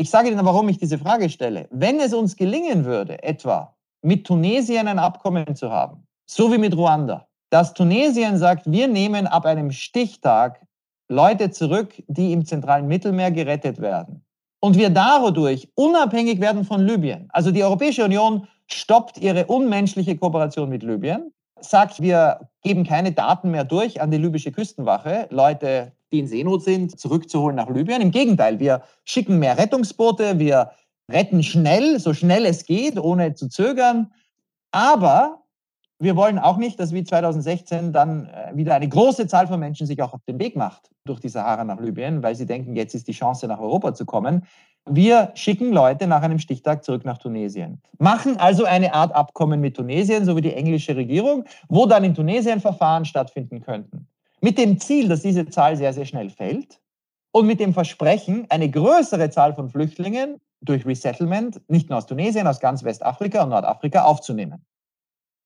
Ich sage Ihnen, warum ich diese Frage stelle. Wenn es uns gelingen würde, etwa mit Tunesien ein Abkommen zu haben, so wie mit Ruanda, dass Tunesien sagt, wir nehmen ab einem Stichtag Leute zurück, die im zentralen Mittelmeer gerettet werden. Und wir dadurch unabhängig werden von Libyen. Also die Europäische Union stoppt ihre unmenschliche Kooperation mit Libyen, sagt, wir geben keine Daten mehr durch an die libysche Küstenwache. Leute die in Seenot sind, zurückzuholen nach Libyen. Im Gegenteil, wir schicken mehr Rettungsboote, wir retten schnell, so schnell es geht, ohne zu zögern. Aber wir wollen auch nicht, dass wie 2016 dann äh, wieder eine große Zahl von Menschen sich auch auf den Weg macht durch die Sahara nach Libyen, weil sie denken, jetzt ist die Chance, nach Europa zu kommen. Wir schicken Leute nach einem Stichtag zurück nach Tunesien. Machen also eine Art Abkommen mit Tunesien, so wie die englische Regierung, wo dann in Tunesien Verfahren stattfinden könnten. Mit dem Ziel, dass diese Zahl sehr, sehr schnell fällt und mit dem Versprechen, eine größere Zahl von Flüchtlingen durch Resettlement, nicht nur aus Tunesien, aus ganz Westafrika und Nordafrika aufzunehmen.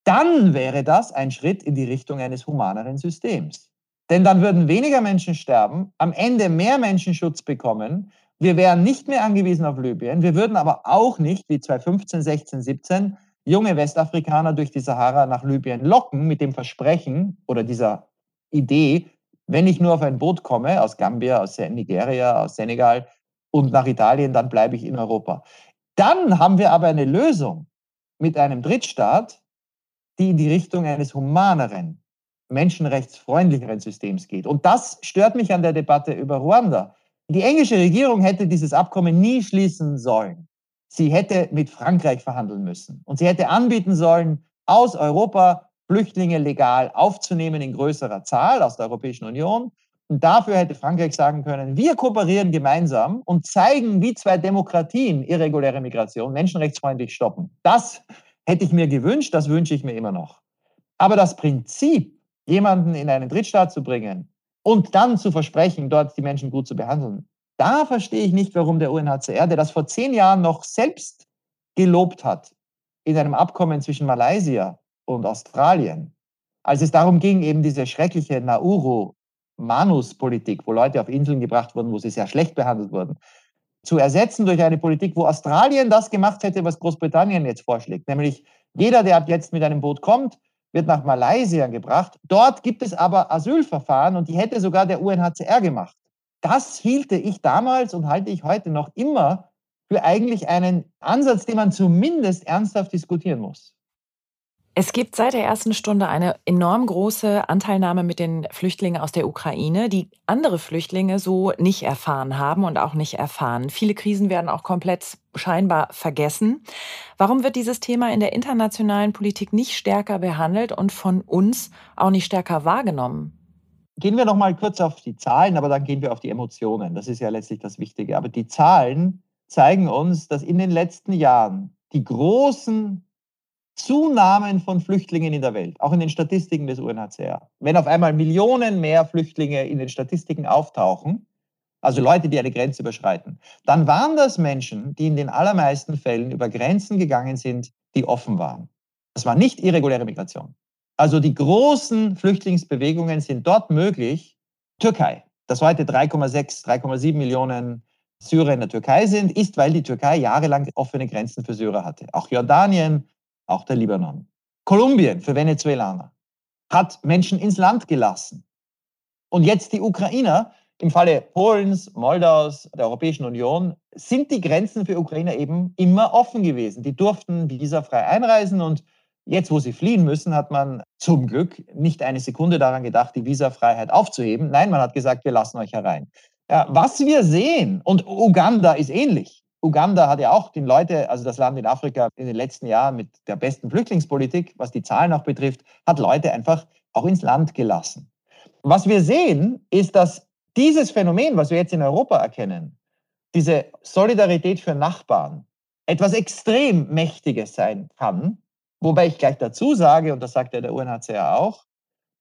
Dann wäre das ein Schritt in die Richtung eines humaneren Systems. Denn dann würden weniger Menschen sterben, am Ende mehr Menschen Schutz bekommen. Wir wären nicht mehr angewiesen auf Libyen. Wir würden aber auch nicht, wie 2015, 16, 17, junge Westafrikaner durch die Sahara nach Libyen locken mit dem Versprechen oder dieser Idee, wenn ich nur auf ein Boot komme, aus Gambia, aus Nigeria, aus Senegal und nach Italien, dann bleibe ich in Europa. Dann haben wir aber eine Lösung mit einem Drittstaat, die in die Richtung eines humaneren menschenrechtsfreundlicheren Systems geht. Und das stört mich an der Debatte über Ruanda. Die englische Regierung hätte dieses Abkommen nie schließen sollen. Sie hätte mit Frankreich verhandeln müssen. Und sie hätte anbieten sollen, aus Europa Flüchtlinge legal aufzunehmen in größerer Zahl aus der Europäischen Union. Und dafür hätte Frankreich sagen können, wir kooperieren gemeinsam und zeigen, wie zwei Demokratien irreguläre Migration menschenrechtsfreundlich stoppen. Das hätte ich mir gewünscht, das wünsche ich mir immer noch. Aber das Prinzip, jemanden in einen Drittstaat zu bringen und dann zu versprechen, dort die Menschen gut zu behandeln, da verstehe ich nicht, warum der UNHCR, der das vor zehn Jahren noch selbst gelobt hat, in einem Abkommen zwischen Malaysia und Australien, als es darum ging, eben diese schreckliche Nauru-Manus-Politik, wo Leute auf Inseln gebracht wurden, wo sie sehr schlecht behandelt wurden, zu ersetzen durch eine Politik, wo Australien das gemacht hätte, was Großbritannien jetzt vorschlägt, nämlich jeder, der ab jetzt mit einem Boot kommt, wird nach Malaysia gebracht. Dort gibt es aber Asylverfahren und die hätte sogar der UNHCR gemacht. Das hielte ich damals und halte ich heute noch immer für eigentlich einen Ansatz, den man zumindest ernsthaft diskutieren muss. Es gibt seit der ersten Stunde eine enorm große Anteilnahme mit den Flüchtlingen aus der Ukraine, die andere Flüchtlinge so nicht erfahren haben und auch nicht erfahren. Viele Krisen werden auch komplett scheinbar vergessen. Warum wird dieses Thema in der internationalen Politik nicht stärker behandelt und von uns auch nicht stärker wahrgenommen? Gehen wir noch mal kurz auf die Zahlen, aber dann gehen wir auf die Emotionen. Das ist ja letztlich das Wichtige. Aber die Zahlen zeigen uns, dass in den letzten Jahren die großen Zunahmen von Flüchtlingen in der Welt, auch in den Statistiken des UNHCR. Wenn auf einmal Millionen mehr Flüchtlinge in den Statistiken auftauchen, also Leute, die eine Grenze überschreiten, dann waren das Menschen, die in den allermeisten Fällen über Grenzen gegangen sind, die offen waren. Das war nicht irreguläre Migration. Also die großen Flüchtlingsbewegungen sind dort möglich. Türkei, dass heute 3,6, 3,7 Millionen Syrer in der Türkei sind, ist, weil die Türkei jahrelang offene Grenzen für Syrer hatte. Auch Jordanien, auch der Libanon. Kolumbien für Venezuelaner hat Menschen ins Land gelassen. Und jetzt die Ukrainer, im Falle Polens, Moldaus, der Europäischen Union, sind die Grenzen für Ukrainer eben immer offen gewesen. Die durften visafrei einreisen und jetzt, wo sie fliehen müssen, hat man zum Glück nicht eine Sekunde daran gedacht, die Visafreiheit aufzuheben. Nein, man hat gesagt, wir lassen euch herein. Ja, was wir sehen, und Uganda ist ähnlich, Uganda hat ja auch die Leute, also das Land in Afrika in den letzten Jahren mit der besten Flüchtlingspolitik, was die Zahlen auch betrifft, hat Leute einfach auch ins Land gelassen. Was wir sehen, ist, dass dieses Phänomen, was wir jetzt in Europa erkennen, diese Solidarität für Nachbarn, etwas extrem Mächtiges sein kann. Wobei ich gleich dazu sage, und das sagt ja der UNHCR auch,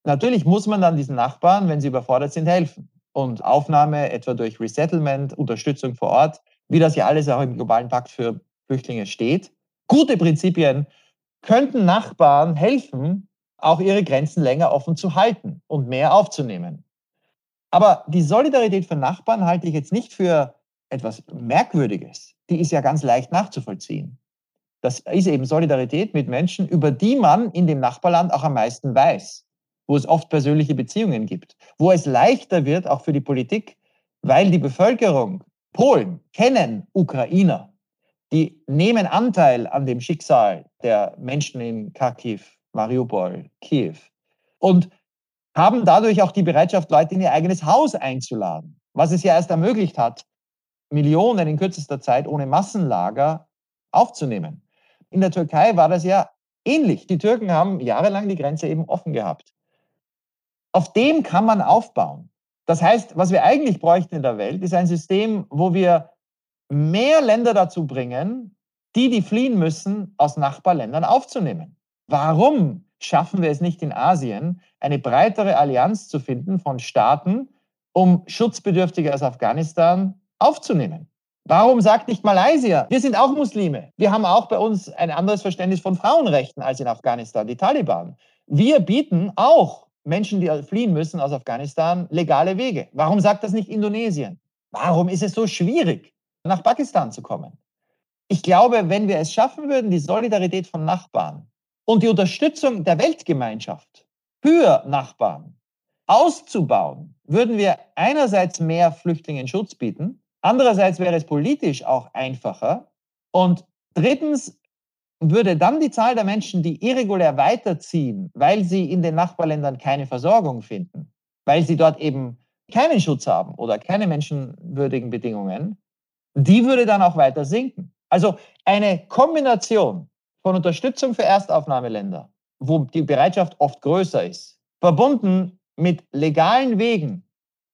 natürlich muss man dann diesen Nachbarn, wenn sie überfordert sind, helfen. Und Aufnahme etwa durch Resettlement, Unterstützung vor Ort, wie das ja alles auch im globalen Pakt für Flüchtlinge steht. Gute Prinzipien könnten Nachbarn helfen, auch ihre Grenzen länger offen zu halten und mehr aufzunehmen. Aber die Solidarität von Nachbarn halte ich jetzt nicht für etwas Merkwürdiges. Die ist ja ganz leicht nachzuvollziehen. Das ist eben Solidarität mit Menschen, über die man in dem Nachbarland auch am meisten weiß, wo es oft persönliche Beziehungen gibt, wo es leichter wird, auch für die Politik, weil die Bevölkerung Polen kennen Ukrainer. Die nehmen Anteil an dem Schicksal der Menschen in Kharkiv, Mariupol, Kiew und haben dadurch auch die Bereitschaft, Leute in ihr eigenes Haus einzuladen, was es ja erst ermöglicht hat, Millionen in kürzester Zeit ohne Massenlager aufzunehmen. In der Türkei war das ja ähnlich. Die Türken haben jahrelang die Grenze eben offen gehabt. Auf dem kann man aufbauen. Das heißt, was wir eigentlich bräuchten in der Welt, ist ein System, wo wir mehr Länder dazu bringen, die, die fliehen müssen, aus Nachbarländern aufzunehmen. Warum schaffen wir es nicht in Asien, eine breitere Allianz zu finden von Staaten, um Schutzbedürftige aus Afghanistan aufzunehmen? Warum sagt nicht Malaysia, wir sind auch Muslime. Wir haben auch bei uns ein anderes Verständnis von Frauenrechten als in Afghanistan, die Taliban. Wir bieten auch Menschen, die fliehen müssen aus Afghanistan, legale Wege. Warum sagt das nicht Indonesien? Warum ist es so schwierig, nach Pakistan zu kommen? Ich glaube, wenn wir es schaffen würden, die Solidarität von Nachbarn und die Unterstützung der Weltgemeinschaft für Nachbarn auszubauen, würden wir einerseits mehr Flüchtlingen Schutz bieten, andererseits wäre es politisch auch einfacher und drittens würde dann die Zahl der Menschen, die irregulär weiterziehen, weil sie in den Nachbarländern keine Versorgung finden, weil sie dort eben keinen Schutz haben oder keine menschenwürdigen Bedingungen, die würde dann auch weiter sinken. Also eine Kombination von Unterstützung für Erstaufnahmeländer, wo die Bereitschaft oft größer ist, verbunden mit legalen Wegen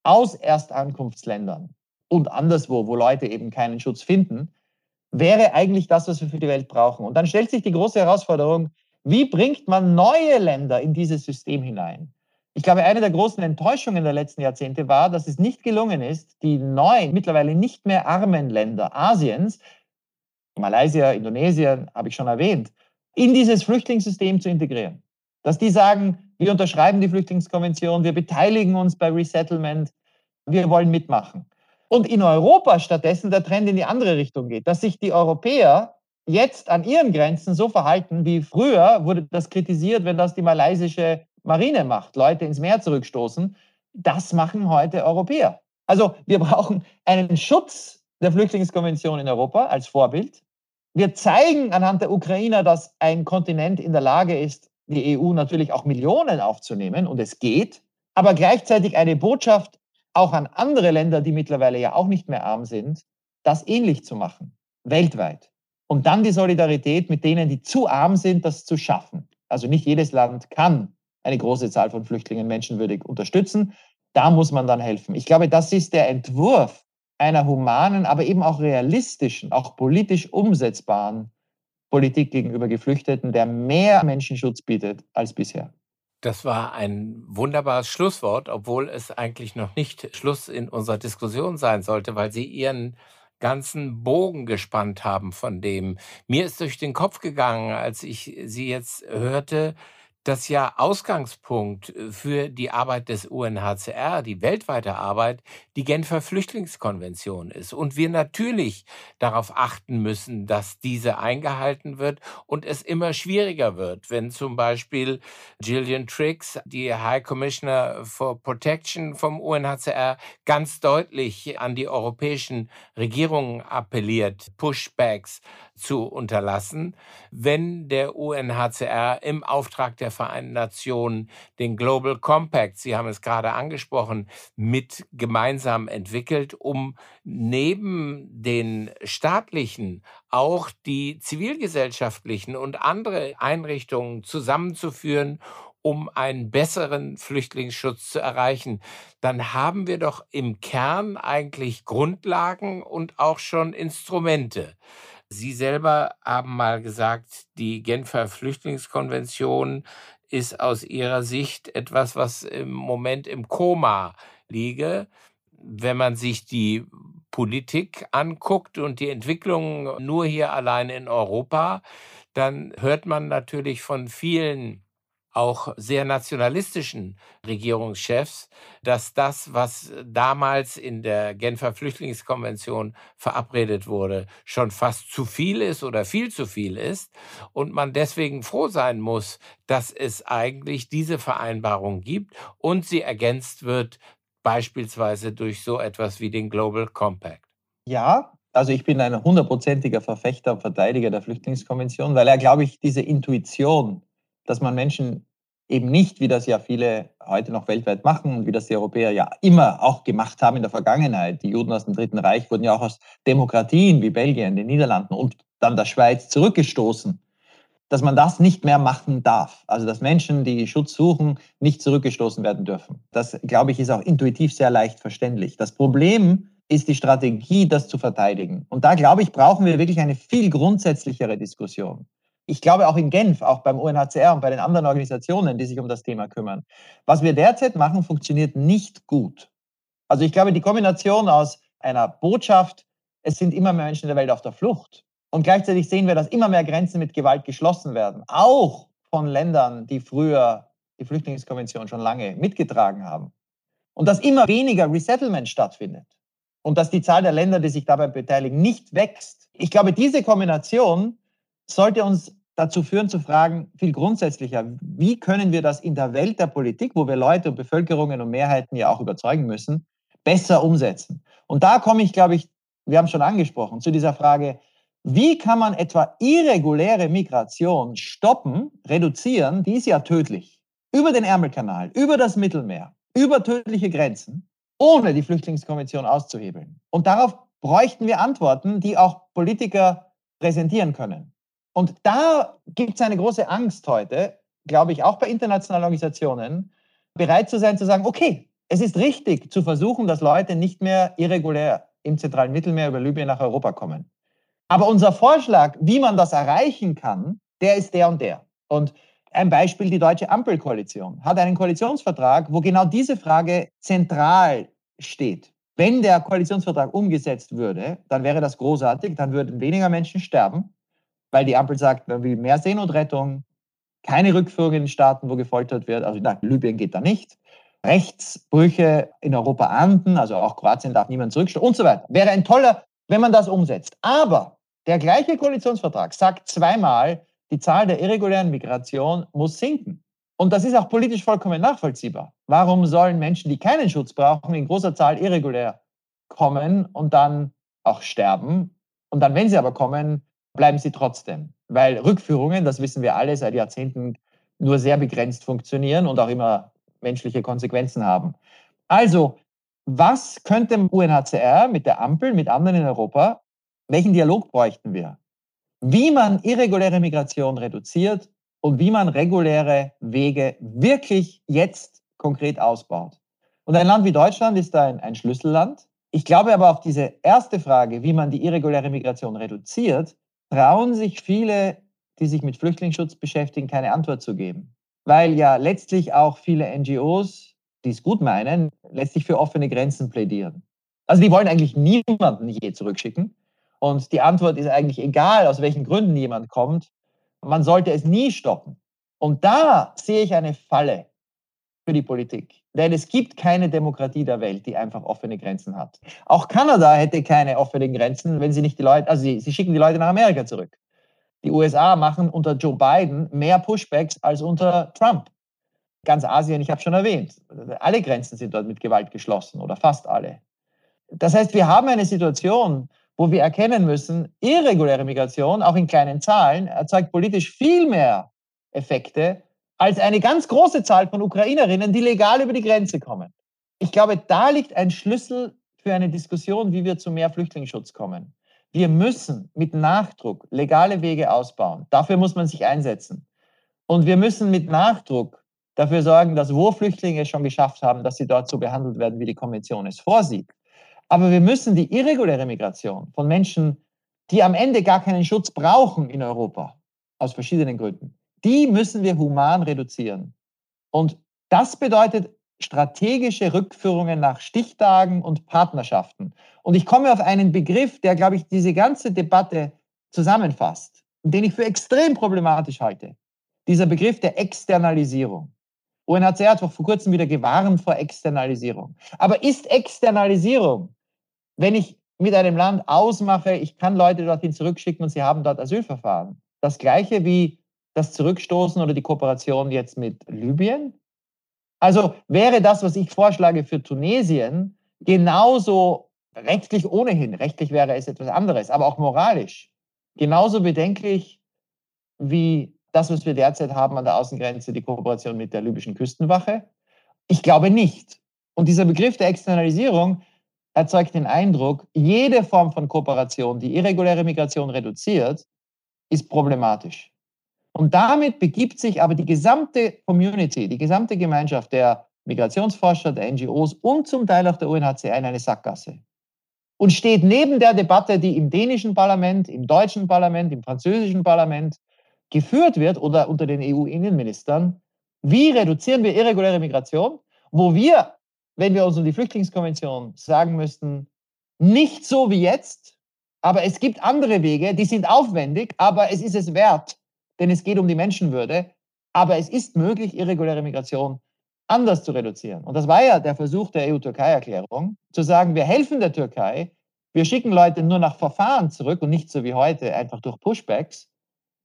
aus Erstankunftsländern und anderswo, wo Leute eben keinen Schutz finden, wäre eigentlich das, was wir für die Welt brauchen. Und dann stellt sich die große Herausforderung, wie bringt man neue Länder in dieses System hinein? Ich glaube, eine der großen Enttäuschungen der letzten Jahrzehnte war, dass es nicht gelungen ist, die neuen, mittlerweile nicht mehr armen Länder Asiens, Malaysia, Indonesien, habe ich schon erwähnt, in dieses Flüchtlingssystem zu integrieren. Dass die sagen, wir unterschreiben die Flüchtlingskonvention, wir beteiligen uns bei Resettlement, wir wollen mitmachen. Und in Europa stattdessen der Trend in die andere Richtung geht, dass sich die Europäer jetzt an ihren Grenzen so verhalten, wie früher wurde das kritisiert, wenn das die malaysische Marine macht, Leute ins Meer zurückstoßen. Das machen heute Europäer. Also wir brauchen einen Schutz der Flüchtlingskonvention in Europa als Vorbild. Wir zeigen anhand der Ukrainer, dass ein Kontinent in der Lage ist, die EU natürlich auch Millionen aufzunehmen und es geht, aber gleichzeitig eine Botschaft auch an andere Länder, die mittlerweile ja auch nicht mehr arm sind, das ähnlich zu machen, weltweit. Und dann die Solidarität mit denen, die zu arm sind, das zu schaffen. Also nicht jedes Land kann eine große Zahl von Flüchtlingen menschenwürdig unterstützen. Da muss man dann helfen. Ich glaube, das ist der Entwurf einer humanen, aber eben auch realistischen, auch politisch umsetzbaren Politik gegenüber Geflüchteten, der mehr Menschenschutz bietet als bisher. Das war ein wunderbares Schlusswort, obwohl es eigentlich noch nicht Schluss in unserer Diskussion sein sollte, weil Sie Ihren ganzen Bogen gespannt haben von dem. Mir ist durch den Kopf gegangen, als ich Sie jetzt hörte, das ja Ausgangspunkt äh, für die Arbeit des UNHCR, die weltweite Arbeit, die Genfer Flüchtlingskonvention ist. Und wir natürlich darauf achten müssen, dass diese eingehalten wird und es immer schwieriger wird, wenn zum Beispiel Gillian Triggs, die High Commissioner for Protection vom UNHCR, ganz deutlich an die europäischen Regierungen appelliert, Pushbacks zu unterlassen, wenn der UNHCR im Auftrag der Vereinten Nationen den Global Compact, Sie haben es gerade angesprochen, mit gemeinsam entwickelt, um neben den staatlichen auch die zivilgesellschaftlichen und andere Einrichtungen zusammenzuführen, um einen besseren Flüchtlingsschutz zu erreichen, dann haben wir doch im Kern eigentlich Grundlagen und auch schon Instrumente. Sie selber haben mal gesagt, die Genfer Flüchtlingskonvention ist aus Ihrer Sicht etwas, was im Moment im Koma liege. Wenn man sich die Politik anguckt und die Entwicklung nur hier allein in Europa, dann hört man natürlich von vielen auch sehr nationalistischen Regierungschefs, dass das, was damals in der Genfer Flüchtlingskonvention verabredet wurde, schon fast zu viel ist oder viel zu viel ist und man deswegen froh sein muss, dass es eigentlich diese Vereinbarung gibt und sie ergänzt wird beispielsweise durch so etwas wie den Global Compact. Ja, also ich bin ein hundertprozentiger Verfechter und Verteidiger der Flüchtlingskonvention, weil er, glaube ich, diese Intuition dass man Menschen eben nicht, wie das ja viele heute noch weltweit machen und wie das die Europäer ja immer auch gemacht haben in der Vergangenheit. Die Juden aus dem Dritten Reich wurden ja auch aus Demokratien wie Belgien, den Niederlanden und dann der Schweiz zurückgestoßen, dass man das nicht mehr machen darf. Also dass Menschen, die Schutz suchen, nicht zurückgestoßen werden dürfen. Das, glaube ich, ist auch intuitiv sehr leicht verständlich. Das Problem ist die Strategie, das zu verteidigen. Und da, glaube ich, brauchen wir wirklich eine viel grundsätzlichere Diskussion ich glaube auch in Genf, auch beim UNHCR und bei den anderen Organisationen, die sich um das Thema kümmern. Was wir derzeit machen, funktioniert nicht gut. Also ich glaube, die Kombination aus einer Botschaft, es sind immer mehr Menschen in der Welt auf der Flucht und gleichzeitig sehen wir, dass immer mehr Grenzen mit Gewalt geschlossen werden, auch von Ländern, die früher die Flüchtlingskonvention schon lange mitgetragen haben. Und dass immer weniger Resettlement stattfindet und dass die Zahl der Länder, die sich dabei beteiligen, nicht wächst. Ich glaube, diese Kombination sollte uns dazu führen zu fragen, viel grundsätzlicher, wie können wir das in der Welt der Politik, wo wir Leute und Bevölkerungen und Mehrheiten ja auch überzeugen müssen, besser umsetzen? Und da komme ich, glaube ich, wir haben es schon angesprochen, zu dieser Frage, Wie kann man etwa irreguläre Migration stoppen, reduzieren? Die ist ja tödlich. Über den Ärmelkanal, über das Mittelmeer, über tödliche Grenzen, ohne die Flüchtlingskonvention auszuhebeln. Und darauf bräuchten wir Antworten, die auch Politiker präsentieren können. Und da gibt es eine große Angst heute, glaube ich, auch bei internationalen Organisationen, bereit zu sein, zu sagen, okay, es ist richtig zu versuchen, dass Leute nicht mehr irregulär im zentralen Mittelmeer über Libyen nach Europa kommen. Aber unser Vorschlag, wie man das erreichen kann, der ist der und der. Und ein Beispiel, die deutsche Ampelkoalition hat einen Koalitionsvertrag, wo genau diese Frage zentral steht. Wenn der Koalitionsvertrag umgesetzt würde, dann wäre das großartig, dann würden weniger Menschen sterben, weil die Ampel sagt, man will mehr Seenotrettung, keine Rückführung in Staaten, wo gefoltert wird, also nach Libyen geht da nicht. Rechtsbrüche in Europa ahnden, also auch Kroatien darf niemand zurückstellen und so weiter. Wäre ein toller, wenn man das umsetzt. Aber der gleiche Koalitionsvertrag sagt zweimal, die Zahl der irregulären Migration muss sinken. Und das ist auch politisch vollkommen nachvollziehbar. Warum sollen Menschen, die keinen Schutz brauchen, in großer Zahl irregulär kommen und dann auch sterben? Und dann, wenn sie aber kommen, bleiben sie trotzdem. Weil Rückführungen, das wissen wir alle seit Jahrzehnten, nur sehr begrenzt funktionieren und auch immer menschliche Konsequenzen haben. Also, was könnte UNHCR mit der Ampel, mit anderen in Europa, welchen Dialog bräuchten wir? Wie man irreguläre Migration reduziert und wie man reguläre Wege wirklich jetzt konkret ausbaut. Und ein Land wie Deutschland ist ein, ein Schlüsselland. Ich glaube aber auf diese erste Frage, wie man die irreguläre Migration reduziert, trauen sich viele, die sich mit Flüchtlingsschutz beschäftigen, keine Antwort zu geben. Weil ja letztlich auch viele NGOs, die es gut meinen, letztlich für offene Grenzen plädieren. Also die wollen eigentlich niemanden je zurückschicken. Und die Antwort ist eigentlich egal, aus welchen Gründen jemand kommt. Man sollte es nie stoppen. Und da sehe ich eine Falle für die Politik. Denn es gibt keine Demokratie der Welt, die einfach offene Grenzen hat. Auch Kanada hätte keine offenen Grenzen, wenn sie nicht die Leute, also sie, sie schicken die Leute nach Amerika zurück. Die USA machen unter Joe Biden mehr Pushbacks als unter Trump. Ganz Asien, ich habe schon erwähnt, alle Grenzen sind dort mit Gewalt geschlossen oder fast alle. Das heißt, wir haben eine Situation, wo wir erkennen müssen, irreguläre Migration, auch in kleinen Zahlen, erzeugt politisch viel mehr Effekte als eine ganz große Zahl von Ukrainerinnen, die legal über die Grenze kommen. Ich glaube, da liegt ein Schlüssel für eine Diskussion, wie wir zu mehr Flüchtlingsschutz kommen. Wir müssen mit Nachdruck legale Wege ausbauen. Dafür muss man sich einsetzen. Und wir müssen mit Nachdruck dafür sorgen, dass wo Flüchtlinge es schon geschafft haben, dass sie dort so behandelt werden, wie die Konvention es vorsieht. Aber wir müssen die irreguläre Migration von Menschen, die am Ende gar keinen Schutz brauchen in Europa, aus verschiedenen Gründen, die müssen wir human reduzieren. Und das bedeutet strategische Rückführungen nach Stichtagen und Partnerschaften. Und ich komme auf einen Begriff, der, glaube ich, diese ganze Debatte zusammenfasst, den ich für extrem problematisch halte. Dieser Begriff der Externalisierung. UNHCR hat vor kurzem wieder gewarnt vor Externalisierung. Aber ist Externalisierung wenn ich mit einem Land ausmache, ich kann Leute dorthin zurückschicken und sie haben dort Asylverfahren. Das gleiche wie das Zurückstoßen oder die Kooperation jetzt mit Libyen. Also wäre das, was ich vorschlage für Tunesien, genauso rechtlich ohnehin, rechtlich wäre es etwas anderes, aber auch moralisch, genauso bedenklich wie das, was wir derzeit haben an der Außengrenze, die Kooperation mit der libyschen Küstenwache? Ich glaube nicht. Und dieser Begriff der Externalisierung erzeugt den Eindruck, jede Form von Kooperation, die irreguläre Migration reduziert, ist problematisch. Und damit begibt sich aber die gesamte Community, die gesamte Gemeinschaft der Migrationsforscher, der NGOs und zum Teil auch der UNHCR in eine Sackgasse. Und steht neben der Debatte, die im dänischen Parlament, im deutschen Parlament, im französischen Parlament geführt wird oder unter den EU-Innenministern, wie reduzieren wir irreguläre Migration, wo wir wenn wir uns um die Flüchtlingskonvention sagen müssten, nicht so wie jetzt, aber es gibt andere Wege, die sind aufwendig, aber es ist es wert, denn es geht um die Menschenwürde. Aber es ist möglich, irreguläre Migration anders zu reduzieren. Und das war ja der Versuch der EU-Türkei-Erklärung, zu sagen, wir helfen der Türkei, wir schicken Leute nur nach Verfahren zurück und nicht so wie heute einfach durch Pushbacks.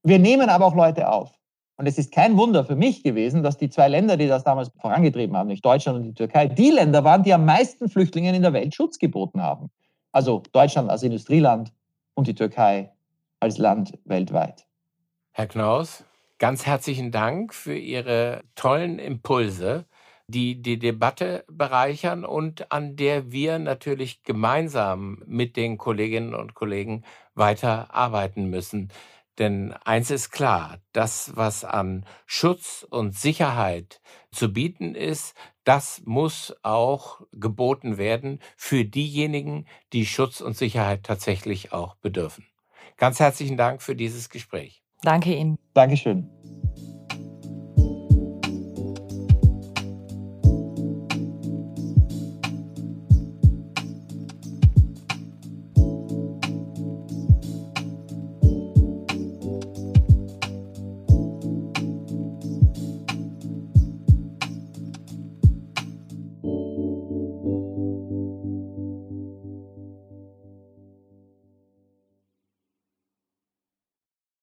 Wir nehmen aber auch Leute auf. Und es ist kein Wunder für mich gewesen, dass die zwei Länder, die das damals vorangetrieben haben, nicht Deutschland und die Türkei, die Länder waren, die am meisten Flüchtlingen in der Welt Schutz geboten haben. Also Deutschland als Industrieland und die Türkei als Land weltweit. Herr Knaus, ganz herzlichen Dank für Ihre tollen Impulse, die die Debatte bereichern und an der wir natürlich gemeinsam mit den Kolleginnen und Kollegen weiter arbeiten müssen. Denn eins ist klar, das, was an Schutz und Sicherheit zu bieten ist, das muss auch geboten werden für diejenigen, die Schutz und Sicherheit tatsächlich auch bedürfen. Ganz herzlichen Dank für dieses Gespräch. Danke Ihnen. Dankeschön.